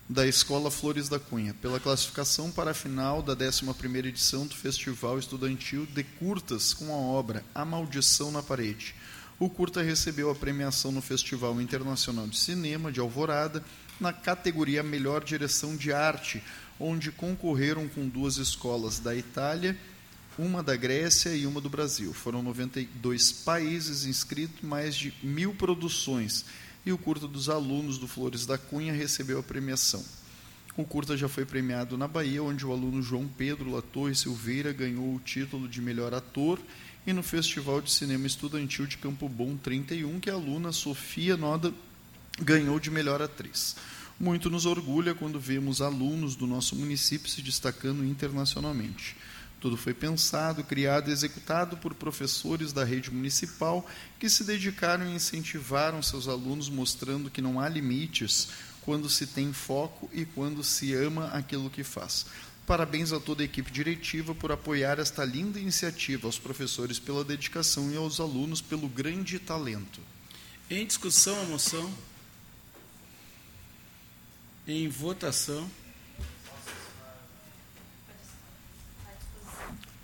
da Escola Flores da Cunha, pela classificação para a final da 11ª edição do Festival Estudantil de Curtas com a obra A Maldição na Parede. O curta recebeu a premiação no Festival Internacional de Cinema de Alvorada, na categoria Melhor Direção de Arte, onde concorreram com duas escolas da Itália, uma da Grécia e uma do Brasil. Foram 92 países inscritos, mais de mil produções, e o curta dos alunos do Flores da Cunha recebeu a premiação. O curta já foi premiado na Bahia, onde o aluno João Pedro Latorre Silveira ganhou o título de melhor ator, e no Festival de Cinema Estudantil de Campo Bom 31, que a aluna Sofia Noda ganhou de melhor atriz. Muito nos orgulha quando vemos alunos do nosso município se destacando internacionalmente. Tudo foi pensado, criado e executado por professores da rede municipal que se dedicaram e incentivaram seus alunos, mostrando que não há limites quando se tem foco e quando se ama aquilo que faz. Parabéns a toda a equipe diretiva por apoiar esta linda iniciativa, aos professores pela dedicação e aos alunos pelo grande talento. Em discussão a moção. Em votação.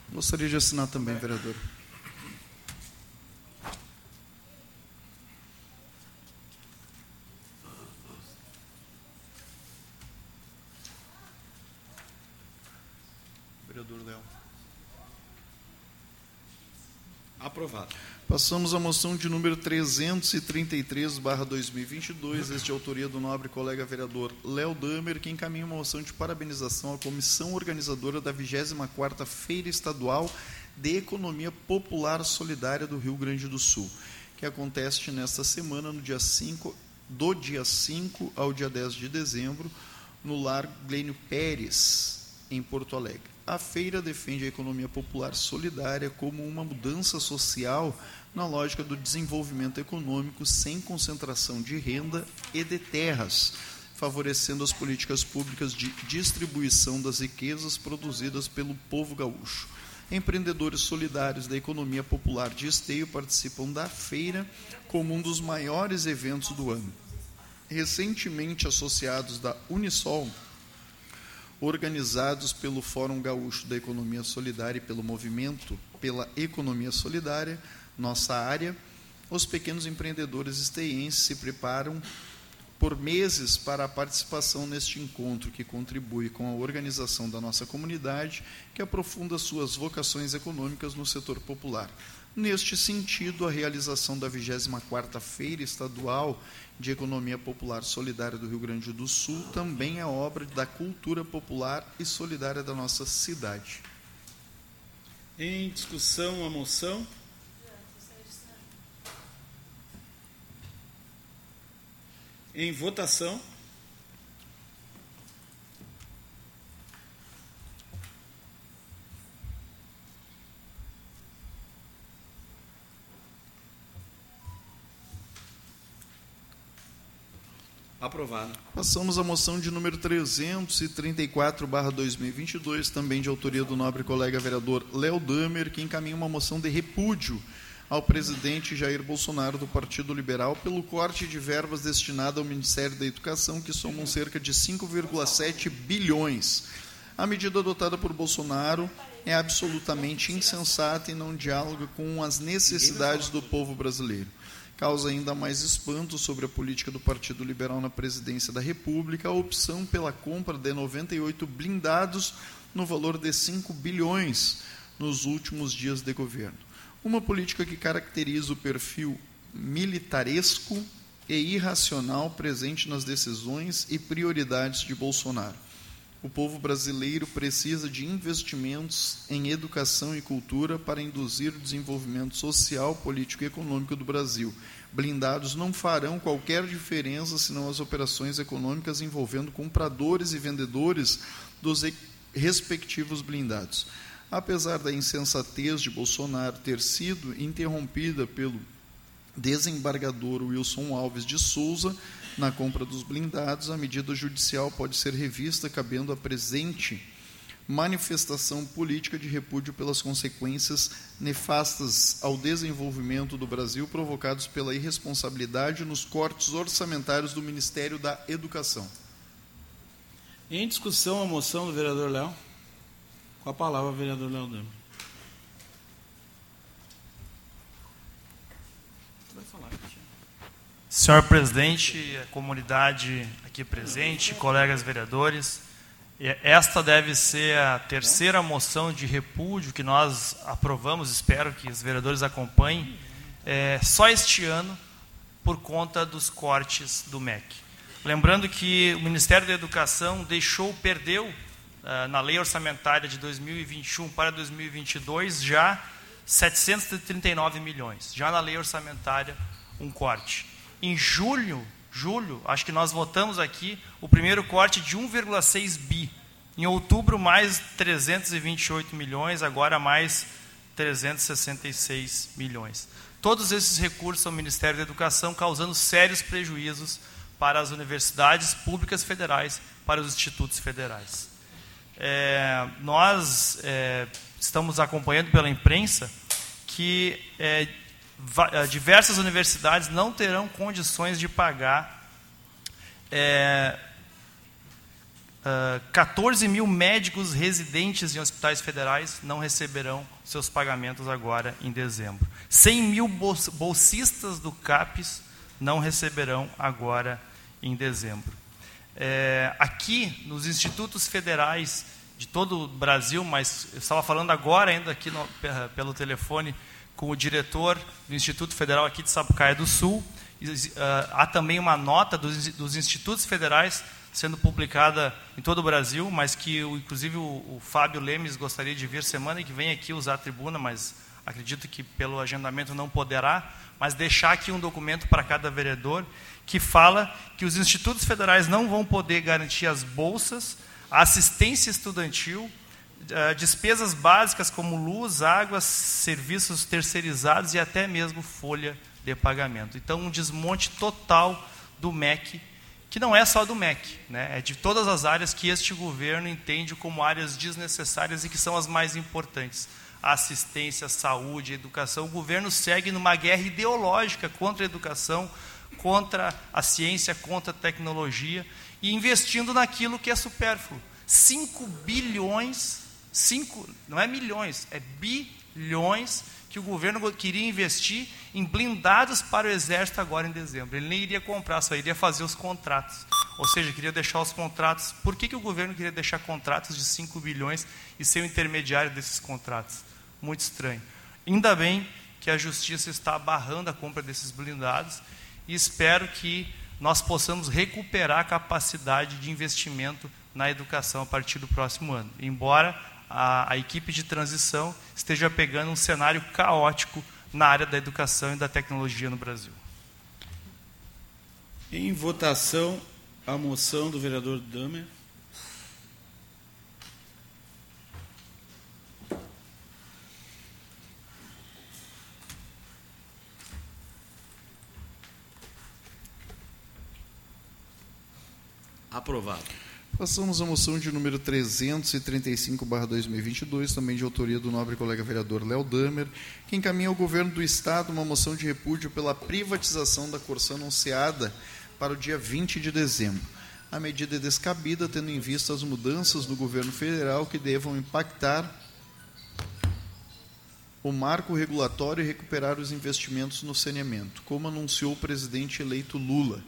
Gostaria de assinar também, vereador. Vereador Léo. Aprovado. Passamos à moção de número 333/2022, este de autoria do nobre colega vereador Léo Damer, que encaminha uma moção de parabenização à comissão organizadora da 24ª Feira Estadual de Economia Popular Solidária do Rio Grande do Sul, que acontece nesta semana no dia 5 do dia 5 ao dia 10 de dezembro, no Lar Glênio Pérez, em Porto Alegre. A feira defende a economia popular solidária como uma mudança social na lógica do desenvolvimento econômico sem concentração de renda e de terras, favorecendo as políticas públicas de distribuição das riquezas produzidas pelo povo gaúcho. Empreendedores solidários da economia popular de Esteio participam da feira como um dos maiores eventos do ano. Recentemente associados da Unisol, organizados pelo Fórum Gaúcho da Economia Solidária e pelo Movimento pela Economia Solidária, nossa área, os pequenos empreendedores esteienses se preparam por meses para a participação neste encontro, que contribui com a organização da nossa comunidade, que aprofunda suas vocações econômicas no setor popular. Neste sentido, a realização da 24ª Feira Estadual de Economia Popular Solidária do Rio Grande do Sul também é obra da cultura popular e solidária da nossa cidade. Em discussão a moção. Em votação. Aprovado. Passamos à moção de número 334, barra 2022, também de autoria do nobre colega vereador Léo Damer, que encaminha uma moção de repúdio ao presidente Jair Bolsonaro do Partido Liberal pelo corte de verbas destinada ao Ministério da Educação, que somam cerca de 5,7 bilhões. A medida adotada por Bolsonaro é absolutamente insensata e não dialoga com as necessidades do povo brasileiro causa ainda mais espanto sobre a política do Partido Liberal na presidência da República a opção pela compra de 98 blindados no valor de 5 bilhões nos últimos dias de governo. Uma política que caracteriza o perfil militaresco e irracional presente nas decisões e prioridades de Bolsonaro. O povo brasileiro precisa de investimentos em educação e cultura para induzir o desenvolvimento social, político e econômico do Brasil. Blindados não farão qualquer diferença senão as operações econômicas envolvendo compradores e vendedores dos respectivos blindados. Apesar da insensatez de Bolsonaro ter sido interrompida pelo desembargador Wilson Alves de Souza, na compra dos blindados, a medida judicial pode ser revista, cabendo a presente manifestação política de repúdio pelas consequências nefastas ao desenvolvimento do Brasil provocados pela irresponsabilidade nos cortes orçamentários do Ministério da Educação. Em discussão a moção do vereador Léo. Com a palavra, vereador Léo Dama. Vai falar, Senhor presidente, a comunidade aqui presente, colegas vereadores, esta deve ser a terceira moção de repúdio que nós aprovamos, espero que os vereadores acompanhem, é, só este ano, por conta dos cortes do MEC. Lembrando que o Ministério da Educação deixou, perdeu, uh, na lei orçamentária de 2021 para 2022, já 739 milhões. Já na lei orçamentária, um corte. Em julho, julho, acho que nós votamos aqui o primeiro corte de 1,6 bi. Em outubro, mais 328 milhões, agora mais 366 milhões. Todos esses recursos são Ministério da Educação, causando sérios prejuízos para as universidades públicas federais, para os institutos federais. É, nós é, estamos acompanhando pela imprensa que é, diversas universidades não terão condições de pagar é, uh, 14 mil médicos residentes em hospitais federais não receberão seus pagamentos agora em dezembro. 100 mil bolsistas do CAPES não receberão agora em dezembro. É, aqui, nos institutos federais de todo o Brasil, mas eu estava falando agora ainda aqui no, pelo telefone com o diretor do Instituto Federal aqui de Sapucaia do Sul. Uh, há também uma nota dos, institutos federais sendo publicada em todo o Brasil, mas que, inclusive, o, o, Fábio Lemes gostaria de vir semana que vem aqui usar a tribuna, mas acredito que pelo agendamento não poderá, mas deixar aqui um documento para cada vereador que fala que os institutos federais não vão poder garantir as bolsas, a assistência estudantil, uh, despesas básicas como luz, água, serviços terceirizados e até mesmo folha de pagamento. Então, um desmonte total do MEC, que não é só do MEC, né? é de todas as áreas que este governo entende como áreas desnecessárias e que são as mais importantes. assistência, saúde, educação. O governo segue numa guerra ideológica contra a educação, contra a ciência, contra a tecnologia e investindo naquilo que é supérfluo. 5 bilhões Cinco, não é milhões, é bilhões que o governo queria investir em blindados para o exército agora em dezembro. Ele nem iria comprar, só iria fazer os contratos. Ou seja, queria deixar os contratos. Por que, que o governo queria deixar contratos de 5 bilhões e ser o intermediário desses contratos? Muito estranho. Ainda bem que a justiça está barrando a compra desses blindados e espero que nós possamos recuperar a capacidade de investimento na educação a partir do próximo ano. Embora a, a equipe de transição esteja pegando um cenário caótico na área da educação e da tecnologia no Brasil. Em votação, a moção do vereador Damer. Aprovado. Passamos à moção de número 335/2022, também de autoria do nobre colega vereador Léo Damer, que encaminha ao governo do estado uma moção de repúdio pela privatização da Corsã anunciada para o dia 20 de dezembro. A medida é descabida, tendo em vista as mudanças do governo federal que devam impactar o marco regulatório e recuperar os investimentos no saneamento, como anunciou o presidente eleito Lula.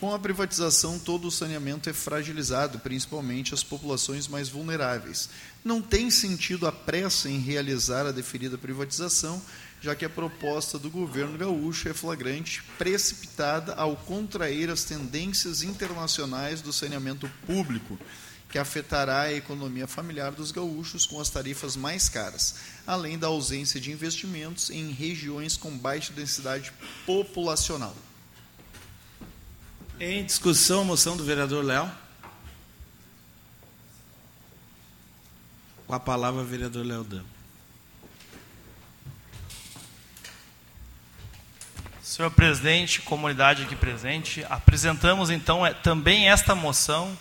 Com a privatização, todo o saneamento é fragilizado, principalmente as populações mais vulneráveis. Não tem sentido a pressa em realizar a deferida privatização, já que a proposta do governo gaúcho é flagrante, precipitada ao contrair as tendências internacionais do saneamento público, que afetará a economia familiar dos gaúchos com as tarifas mais caras, além da ausência de investimentos em regiões com baixa densidade populacional. Em discussão, moção do vereador Léo. Com a palavra, vereador Léo Dama. Senhor presidente, comunidade aqui presente, apresentamos então é, também esta moção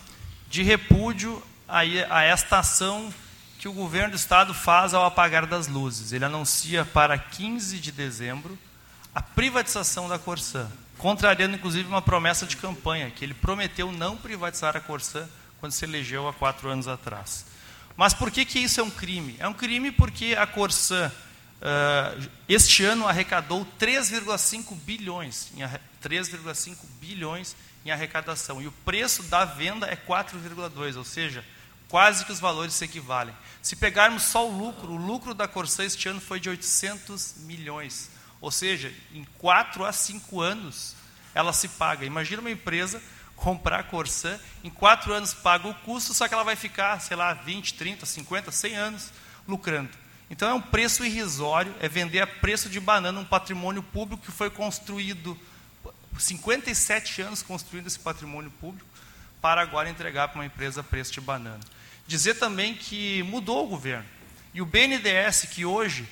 de repúdio a, a esta ação que o governo do estado faz ao apagar das luzes. Ele anuncia para 15 de dezembro a privatização da Corsã contrariando inclusive uma promessa de campanha, que ele prometeu não privatizar a Corsã quando se elegeu há quatro anos atrás. Mas por que, que isso é um crime? É um crime porque a Corsã, uh, este ano, arrecadou 3,5 bilhões, 3,5 bilhões em arrecadação. E o preço da venda é 4,2, ou seja, quase que os valores se equivalem. Se pegarmos só o lucro, o lucro da Corsã este ano foi de 800 milhões. Ou seja, em 4 a 5 anos ela se paga. Imagina uma empresa comprar a Corsã, em 4 anos paga o custo, só que ela vai ficar, sei lá, 20, 30, 50, 100 anos lucrando. Então é um preço irrisório, é vender a preço de banana um patrimônio público que foi construído 57 anos construindo esse patrimônio público para agora entregar para uma empresa a preço de banana. Dizer também que mudou o governo. E o BNDES, que hoje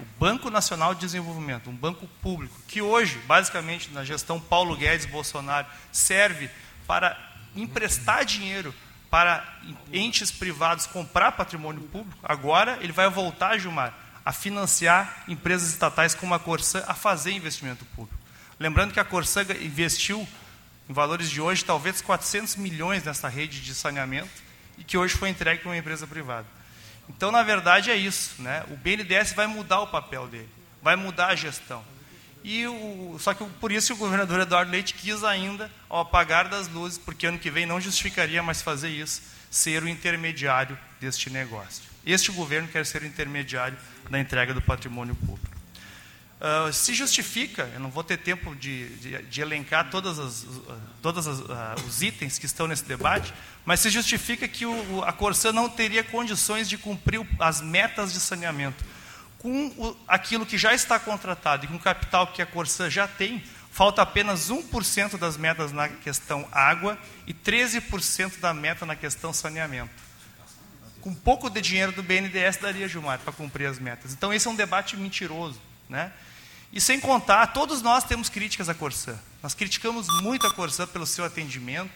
o Banco Nacional de Desenvolvimento, um banco público, que hoje, basicamente, na gestão Paulo Guedes Bolsonaro, serve para emprestar dinheiro para entes privados comprar patrimônio público, agora ele vai voltar, Gilmar, a financiar empresas estatais como a Corsã a fazer investimento público. Lembrando que a Corsã investiu, em valores de hoje, talvez 400 milhões nessa rede de saneamento e que hoje foi entregue para uma empresa privada. Então, na verdade, é isso. Né? O BNDES vai mudar o papel dele, vai mudar a gestão. E o, só que por isso o governador Eduardo Leite quis ainda, ao apagar das luzes, porque ano que vem não justificaria mais fazer isso, ser o intermediário deste negócio. Este governo quer ser o intermediário da entrega do patrimônio público. Uh, se justifica, eu não vou ter tempo de, de, de elencar todos uh, os itens que estão nesse debate, mas se justifica que o, a Corsã não teria condições de cumprir as metas de saneamento. Com o, aquilo que já está contratado e com o capital que a Corsã já tem, falta apenas 1% das metas na questão água e 13% da meta na questão saneamento. Com pouco de dinheiro do BNDES daria, Gilmar, para cumprir as metas. Então, esse é um debate mentiroso. Né? E sem contar, todos nós temos críticas à Corsã. Nós criticamos muito a Corsã pelo seu atendimento.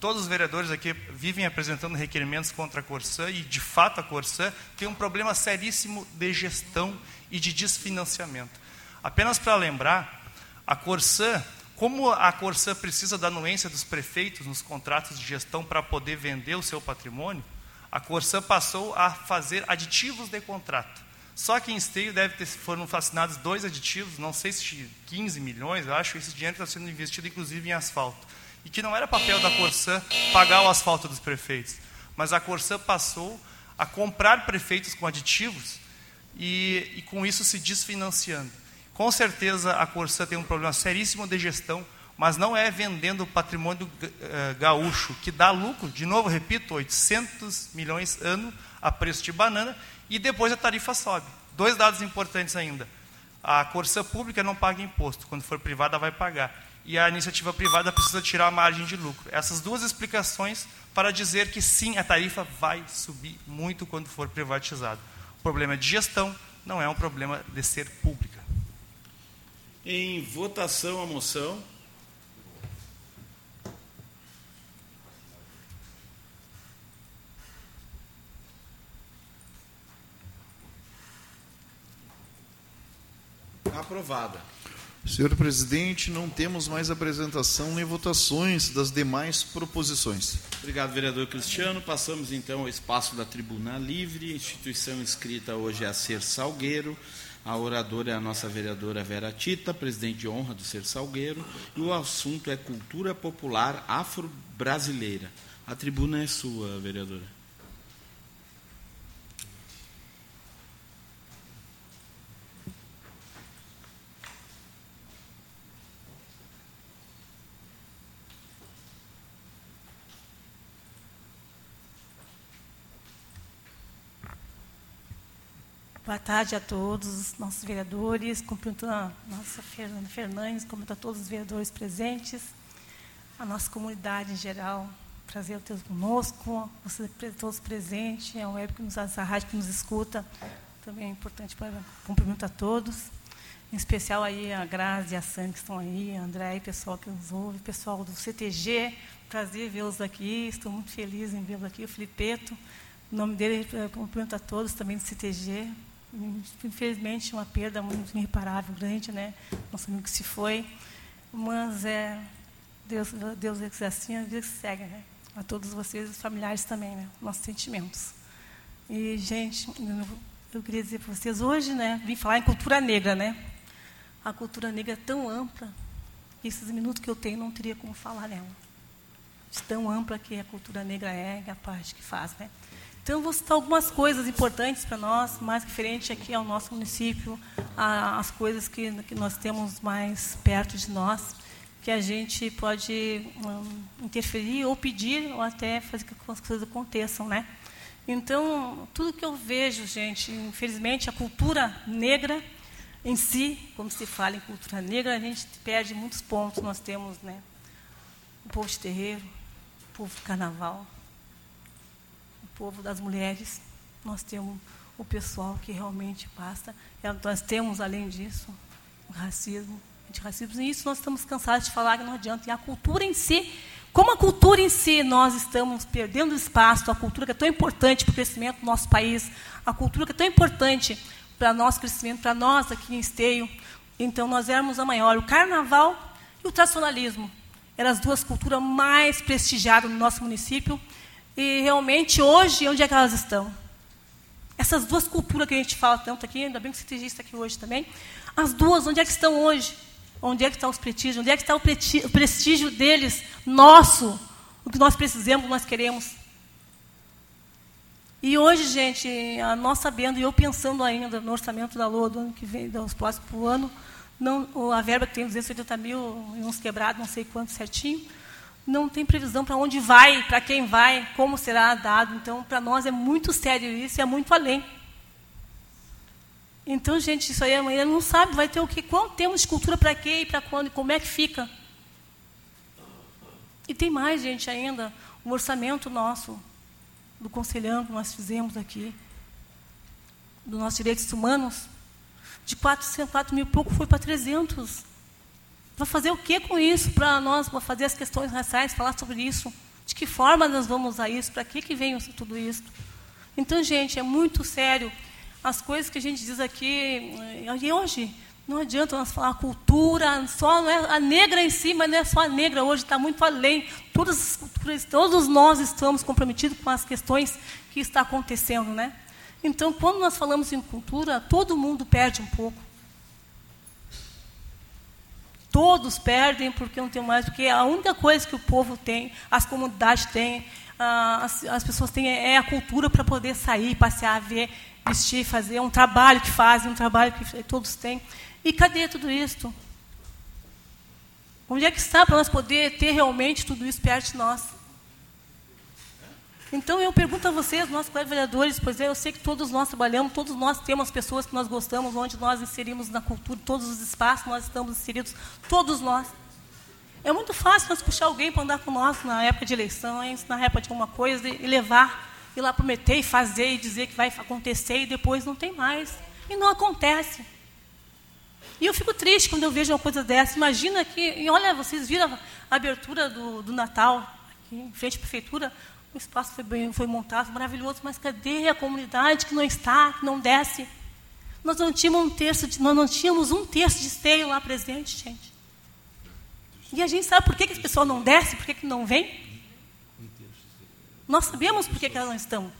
Todos os vereadores aqui vivem apresentando requerimentos contra a Corsã e, de fato, a Corsã tem um problema seríssimo de gestão e de desfinanciamento. Apenas para lembrar, a Corsã, como a Corsã precisa da anuência dos prefeitos nos contratos de gestão para poder vender o seu patrimônio, a Corsã passou a fazer aditivos de contrato. Só que em esteio deve ter, foram fascinados dois aditivos, não sei se 15 milhões, eu acho esse dinheiro está sendo investido inclusive em asfalto. E que não era papel da Corsã pagar o asfalto dos prefeitos, mas a Corsã passou a comprar prefeitos com aditivos e, e com isso se desfinanciando. Com certeza a Corsã tem um problema seríssimo de gestão, mas não é vendendo o patrimônio eh, gaúcho, que dá lucro, de novo, repito, 800 milhões ano a preço de banana, e depois a tarifa sobe. Dois dados importantes ainda. A Corsã pública não paga imposto, quando for privada vai pagar. E a iniciativa privada precisa tirar a margem de lucro. Essas duas explicações para dizer que sim, a tarifa vai subir muito quando for privatizado. O problema é de gestão, não é um problema de ser pública. Em votação a moção. Aprovada. Senhor presidente, não temos mais apresentação nem votações das demais proposições. Obrigado, vereador Cristiano. Passamos então ao espaço da Tribuna Livre. Instituição inscrita hoje é a Ser Salgueiro. A oradora é a nossa vereadora Vera Tita, presidente de honra do Ser Salgueiro. E o assunto é cultura popular afro-brasileira. A tribuna é sua, vereadora. Boa tarde a todos os nossos vereadores, cumprimento a nossa Fernanda Fernandes, cumprimento a todos os vereadores presentes, a nossa comunidade em geral. Prazer ter conosco, vocês todos presentes, é a web que nos, a rádio que nos escuta, também é importante para cumprimento a todos. Em especial aí a Grazi e a Sandra que estão aí, a André e o pessoal que nos ouve, pessoal do CTG, prazer vê-los aqui, estou muito feliz em vê-los aqui, o Filipeto, o nome dele, cumprimento a todos também do CTG, infelizmente uma perda muito irreparável, grande, né? Nosso amigo que se foi, mas é Deus, Deus é assim, a vida que segue, né? A todos vocês, os familiares também, né? Nossos sentimentos. E gente, eu queria dizer para vocês hoje, né? Vim falar em cultura negra, né? A cultura negra é tão ampla que esses minutos que eu tenho não teria como falar nela. De tão ampla que a cultura negra é, e a parte que faz, né? Então, vou citar algumas coisas importantes para nós, mais referente aqui ao nosso município, as coisas que, que nós temos mais perto de nós, que a gente pode um, interferir ou pedir, ou até fazer com que as coisas aconteçam, né? Então, tudo que eu vejo, gente, infelizmente, a cultura negra em si, como se fala em cultura negra, a gente perde muitos pontos. Nós temos, né, o povo de terreiro, o povo do carnaval, povo das mulheres, nós temos o pessoal que realmente passa. Nós temos, além disso, o racismo, antirracismo, e isso nós estamos cansados de falar que não adianta. E a cultura em si, como a cultura em si, nós estamos perdendo espaço, a cultura que é tão importante para o crescimento do nosso país, a cultura que é tão importante para nosso crescimento, para nós aqui em Esteio. Então, nós éramos a maior. O carnaval e o tradicionalismo eram as duas culturas mais prestigiadas no nosso município e realmente hoje, onde é que elas estão? Essas duas culturas que a gente fala tanto aqui, ainda bem que CTG está aqui hoje também, as duas, onde é que estão hoje? Onde é que estão os prestígios? Onde é que está o prestígio deles, nosso, o que nós precisamos, o que nós queremos? E hoje, gente, nós sabendo, e eu pensando ainda no orçamento da LOA do ano que vem, dos próximos ano, não, a verba que tem 280 mil, uns quebrados, não sei quanto certinho, não tem previsão para onde vai, para quem vai, como será dado. Então, para nós é muito sério isso e é muito além. Então, gente, isso aí amanhã não sabe, vai ter o quê? Quanto temos de cultura para quê e para quando e como é que fica? E tem mais, gente, ainda, o orçamento nosso, do conselhão que nós fizemos aqui, dos nossos direitos humanos, de 400, 4 mil e pouco foi para 300. Vai fazer o que com isso para nós, para fazer as questões raciais, falar sobre isso? De que forma nós vamos usar isso? Para que, que vem tudo isso? Então, gente, é muito sério. As coisas que a gente diz aqui, eh, e hoje, não adianta nós falar cultura, só não é a negra em si, mas não é só a negra hoje, está muito além. Todas as culturas, todos nós estamos comprometidos com as questões que está acontecendo, né? Então, quando nós falamos em cultura, todo mundo perde um pouco. Todos perdem porque não tem mais, porque a única coisa que o povo tem, as comunidades têm, as, as pessoas têm é a cultura para poder sair, passear, ver, vestir, fazer um trabalho que fazem, um trabalho que todos têm. E cadê tudo isso? Onde é que está para nós poder ter realmente tudo isso perto de nós? Então eu pergunto a vocês, nossos colegas vereadores, pois é, eu sei que todos nós trabalhamos, todos nós temos pessoas que nós gostamos, onde nós inserimos na cultura, todos os espaços nós estamos inseridos, todos nós. É muito fácil nós puxar alguém para andar com nós na época de eleições, na época de alguma coisa, e levar, ir lá prometer e fazer e dizer que vai acontecer e depois não tem mais. E não acontece. E eu fico triste quando eu vejo uma coisa dessa. Imagina que, e olha, vocês viram a abertura do, do Natal, aqui em frente à prefeitura, o espaço foi, bem, foi montado, maravilhoso, mas cadê a comunidade que não está, que não desce? Nós não tínhamos um terço de, nós não tínhamos um terço de esteio lá presente, gente. E a gente sabe por que, que as pessoas não descem, por que, que não vêm? Nós sabemos por que, que elas não estão.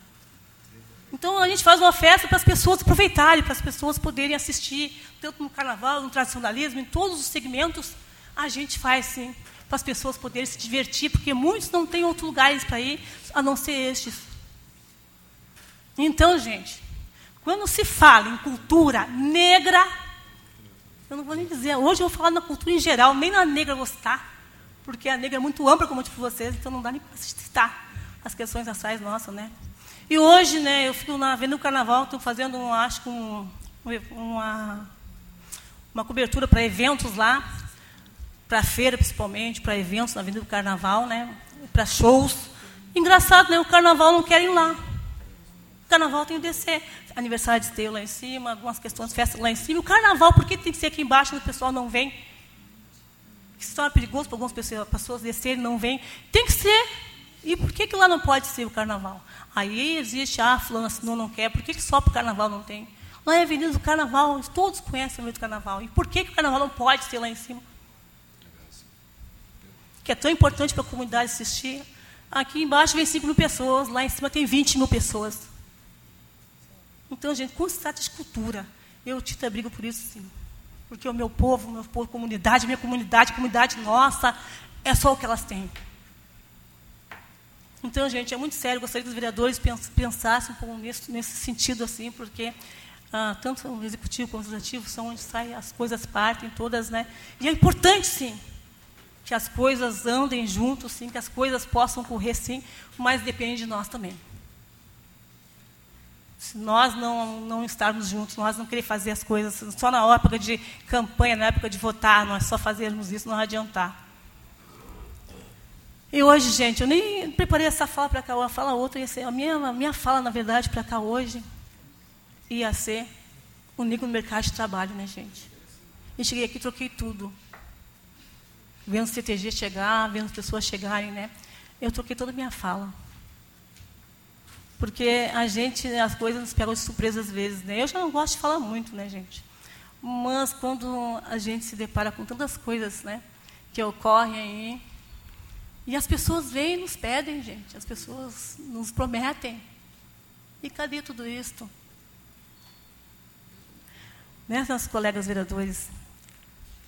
Então a gente faz uma festa para as pessoas aproveitarem, para as pessoas poderem assistir, tanto no carnaval, no tradicionalismo, em todos os segmentos, a gente faz sim, para as pessoas poderem se divertir, porque muitos não têm outros lugares para ir a não ser estes. Então, gente, quando se fala em cultura negra, eu não vou nem dizer, hoje eu vou falar na cultura em geral, nem na negra citar, porque a negra é muito ampla, como eu disse para vocês, então não dá nem para citar as questões raciais nossas, né? E hoje, né, eu fico na vendo o carnaval, estou fazendo, acho que um, uma, uma cobertura para eventos lá, para feira principalmente, para eventos na Avenida do Carnaval, né, para shows. Engraçado, né, o carnaval não quer ir lá. O carnaval tem que descer. Aniversário de esteio lá em cima, algumas questões, festas lá em cima. O carnaval, por que tem que ser aqui embaixo e o pessoal não vem? Se torna perigoso para algumas pessoas, pessoas descerem não vêm. Tem que ser. E por que, que lá não pode ser o carnaval? Aí existe, ah, fulano assinou, não quer, por que, que só para o carnaval não tem? Lá é a Avenida do Carnaval, todos conhecem a Avenida do Carnaval. E por que, que o carnaval não pode ser lá em cima? Que é tão importante para a comunidade assistir. Aqui embaixo vem 5 mil pessoas, lá em cima tem 20 mil pessoas. Então, gente, quando se trata de cultura, eu, Tita, brigo por isso sim. Porque o meu povo, meu povo, comunidade, minha comunidade, comunidade nossa, é só o que elas têm. Então, gente, é muito sério. Gostaria que os vereadores pensassem um nesse, nesse sentido, assim, porque ah, tanto o executivo como o legislativo são onde saem as coisas partem todas, né? E é importante, sim, que as coisas andem juntos, sim, que as coisas possam correr, sim, mas depende de nós também. Se nós não, não estarmos juntos, nós não querer fazer as coisas só na época de campanha, na época de votar, nós só fazermos isso, não adiantar. E hoje, gente, eu nem preparei essa fala para cá, uma fala outra, ia ser, a minha, a minha fala, na verdade, para cá hoje, ia ser o negro no mercado de trabalho, né, gente? E cheguei aqui troquei tudo. Vendo o CTG chegar, vendo as pessoas chegarem, né? Eu troquei toda a minha fala. Porque a gente, as coisas nos pegam de surpresa às vezes, né? Eu já não gosto de falar muito, né, gente? Mas quando a gente se depara com tantas coisas, né, que ocorrem aí, e as pessoas vêm e nos pedem, gente. As pessoas nos prometem. E cadê tudo isto? Né, nossos colegas vereadores?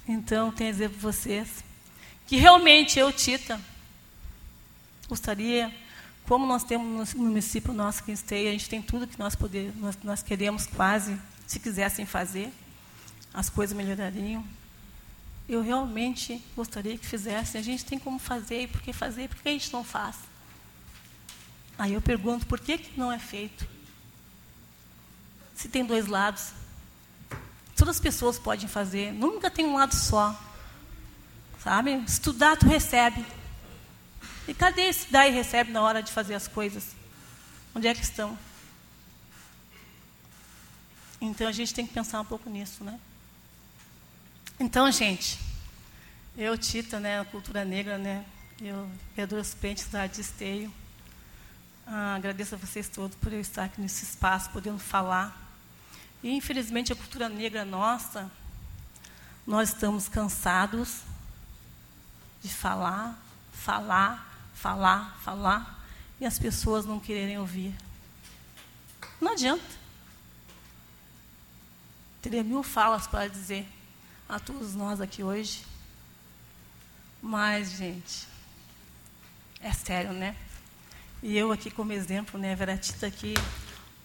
Então, tenho a dizer para vocês que realmente eu, Tita, gostaria, como nós temos no município nosso que esteja, a gente tem tudo que nós, poder, nós, nós queremos quase, se quisessem fazer, as coisas melhorariam eu realmente gostaria que fizessem. A gente tem como fazer, e por que fazer? Por que a gente não faz? Aí eu pergunto, por que, que não é feito? Se tem dois lados. Todas as pessoas podem fazer, nunca tem um lado só. Sabe? Estudar, tu recebe. E cadê esse dar e recebe na hora de fazer as coisas? Onde é que estão? Então a gente tem que pensar um pouco nisso, né? Então, gente, eu, Tita, né, cultura negra, né, eu, vereadora suplente da Esteio, ah, agradeço a vocês todos por eu estar aqui nesse espaço, podendo falar. E, infelizmente, a cultura negra nossa, nós estamos cansados de falar, falar, falar, falar, e as pessoas não quererem ouvir. Não adianta. Teria mil falas para dizer a todos nós aqui hoje. Mas, gente, é sério, né? E eu aqui como exemplo, né, Veratita aqui,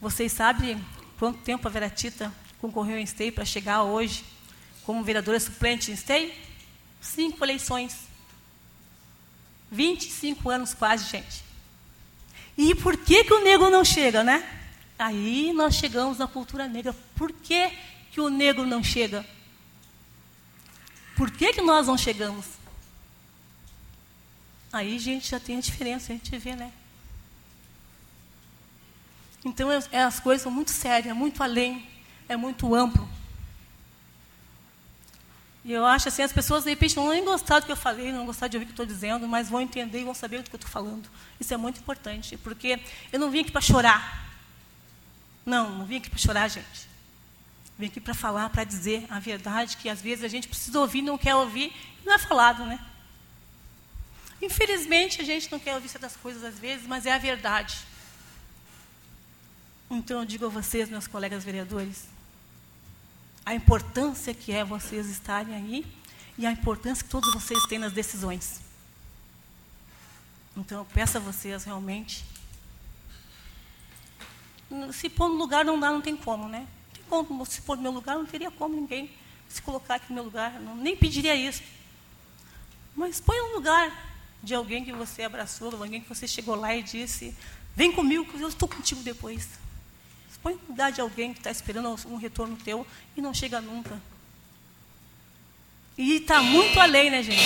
vocês sabem quanto tempo a Veratita concorreu em STEI para chegar hoje como vereadora suplente em STEI? Cinco eleições. 25 anos quase, gente. E por que, que o negro não chega, né? Aí nós chegamos na cultura negra. Por que, que o negro não chega? Por que, que nós não chegamos? Aí, gente, já tem a diferença, a gente vê, né? Então, é, é, as coisas são muito sérias, é muito além, é muito amplo. E eu acho assim, as pessoas de repente não vão gostar do que eu falei, não vão gostar de ouvir o que estou dizendo, mas vão entender e vão saber do que eu estou falando. Isso é muito importante, porque eu não vim aqui para chorar. Não, não vim aqui para chorar, gente. Vim aqui para falar, para dizer a verdade que às vezes a gente precisa ouvir, não quer ouvir, não é falado, né? Infelizmente, a gente não quer ouvir certas coisas às vezes, mas é a verdade. Então, eu digo a vocês, meus colegas vereadores, a importância que é vocês estarem aí e a importância que todos vocês têm nas decisões. Então, eu peço a vocês realmente. Se pôr no lugar não dá, não tem como, né? Não tem como se pôr no meu lugar, não teria como ninguém se colocar aqui no meu lugar, não, nem pediria isso. Mas põe no lugar de alguém que você abraçou, de alguém que você chegou lá e disse: Vem comigo, eu estou contigo depois. Lugar de alguém que está esperando um retorno teu e não chega nunca. E está muito além, né, gente?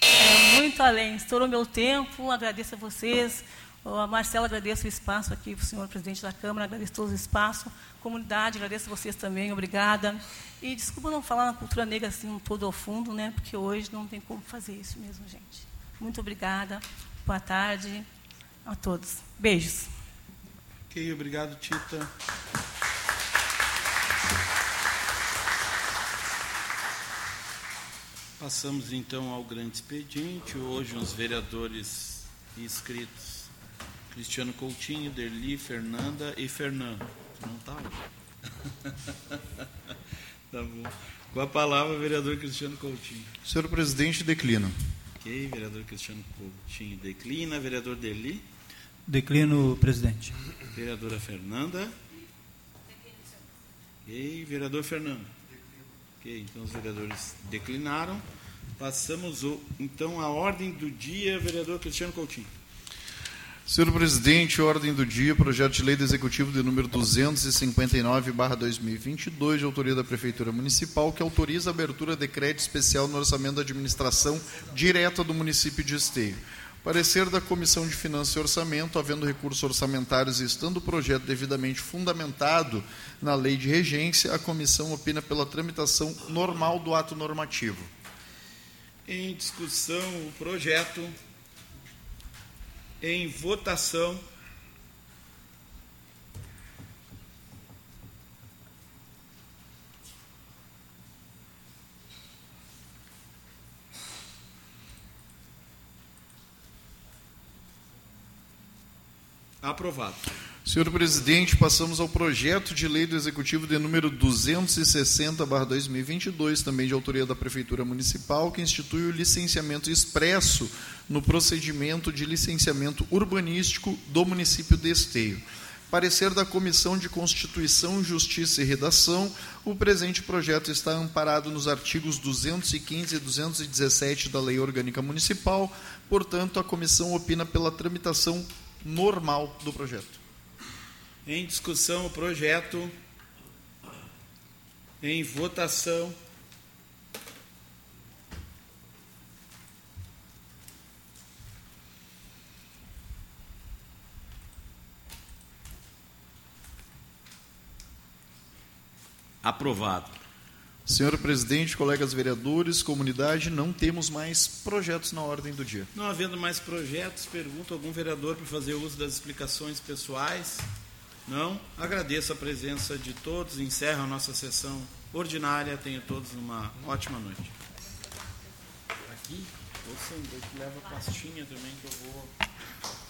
É muito além. Estourou meu tempo, agradeço a vocês. A Marcela, agradeço o espaço aqui o senhor presidente da Câmara, agradeço todo o espaço. Comunidade, agradeço a vocês também, obrigada. E desculpa não falar na cultura negra assim todo ao fundo, né? Porque hoje não tem como fazer isso mesmo, gente. Muito obrigada. Boa tarde a todos. Beijos. Ok, obrigado, Tita. Passamos então ao grande expediente. Hoje os vereadores inscritos Cristiano Coutinho, Derli, Fernanda e Fernando. Não está hoje. tá bom. Com a palavra, vereador Cristiano Coutinho. Senhor presidente, declino. Ok, vereador Cristiano Coutinho declina. Vereador Derli. Declino, presidente. Vereadora Fernanda. Ok, vereador Fernando. Ok, então os vereadores declinaram. Passamos o, então à ordem do dia, vereador Cristiano Coutinho. Senhor presidente, ordem do dia, projeto de lei do Executivo de número 259/2022, de autoria da Prefeitura Municipal, que autoriza a abertura de crédito especial no orçamento da administração direta do município de Esteio. Parecer da Comissão de Finanças e Orçamento, havendo recursos orçamentários e estando o projeto devidamente fundamentado na lei de regência, a comissão opina pela tramitação normal do ato normativo. Em discussão, o projeto. Em votação. Aprovado. Senhor presidente, passamos ao projeto de lei do Executivo de número 260/2022, também de autoria da Prefeitura Municipal, que institui o licenciamento expresso no procedimento de licenciamento urbanístico do município de Esteio. Parecer da Comissão de Constituição, Justiça e Redação, o presente projeto está amparado nos artigos 215 e 217 da Lei Orgânica Municipal, portanto, a comissão opina pela tramitação normal do projeto. Em discussão o projeto. Em votação. Aprovado. Senhor presidente, colegas vereadores, comunidade, não temos mais projetos na ordem do dia. Não havendo mais projetos, pergunto a algum vereador para fazer uso das explicações pessoais. Não? Agradeço a presença de todos. Encerro a nossa sessão ordinária. Tenham todos uma ótima noite. Aqui, você leva pastinha também que eu vou.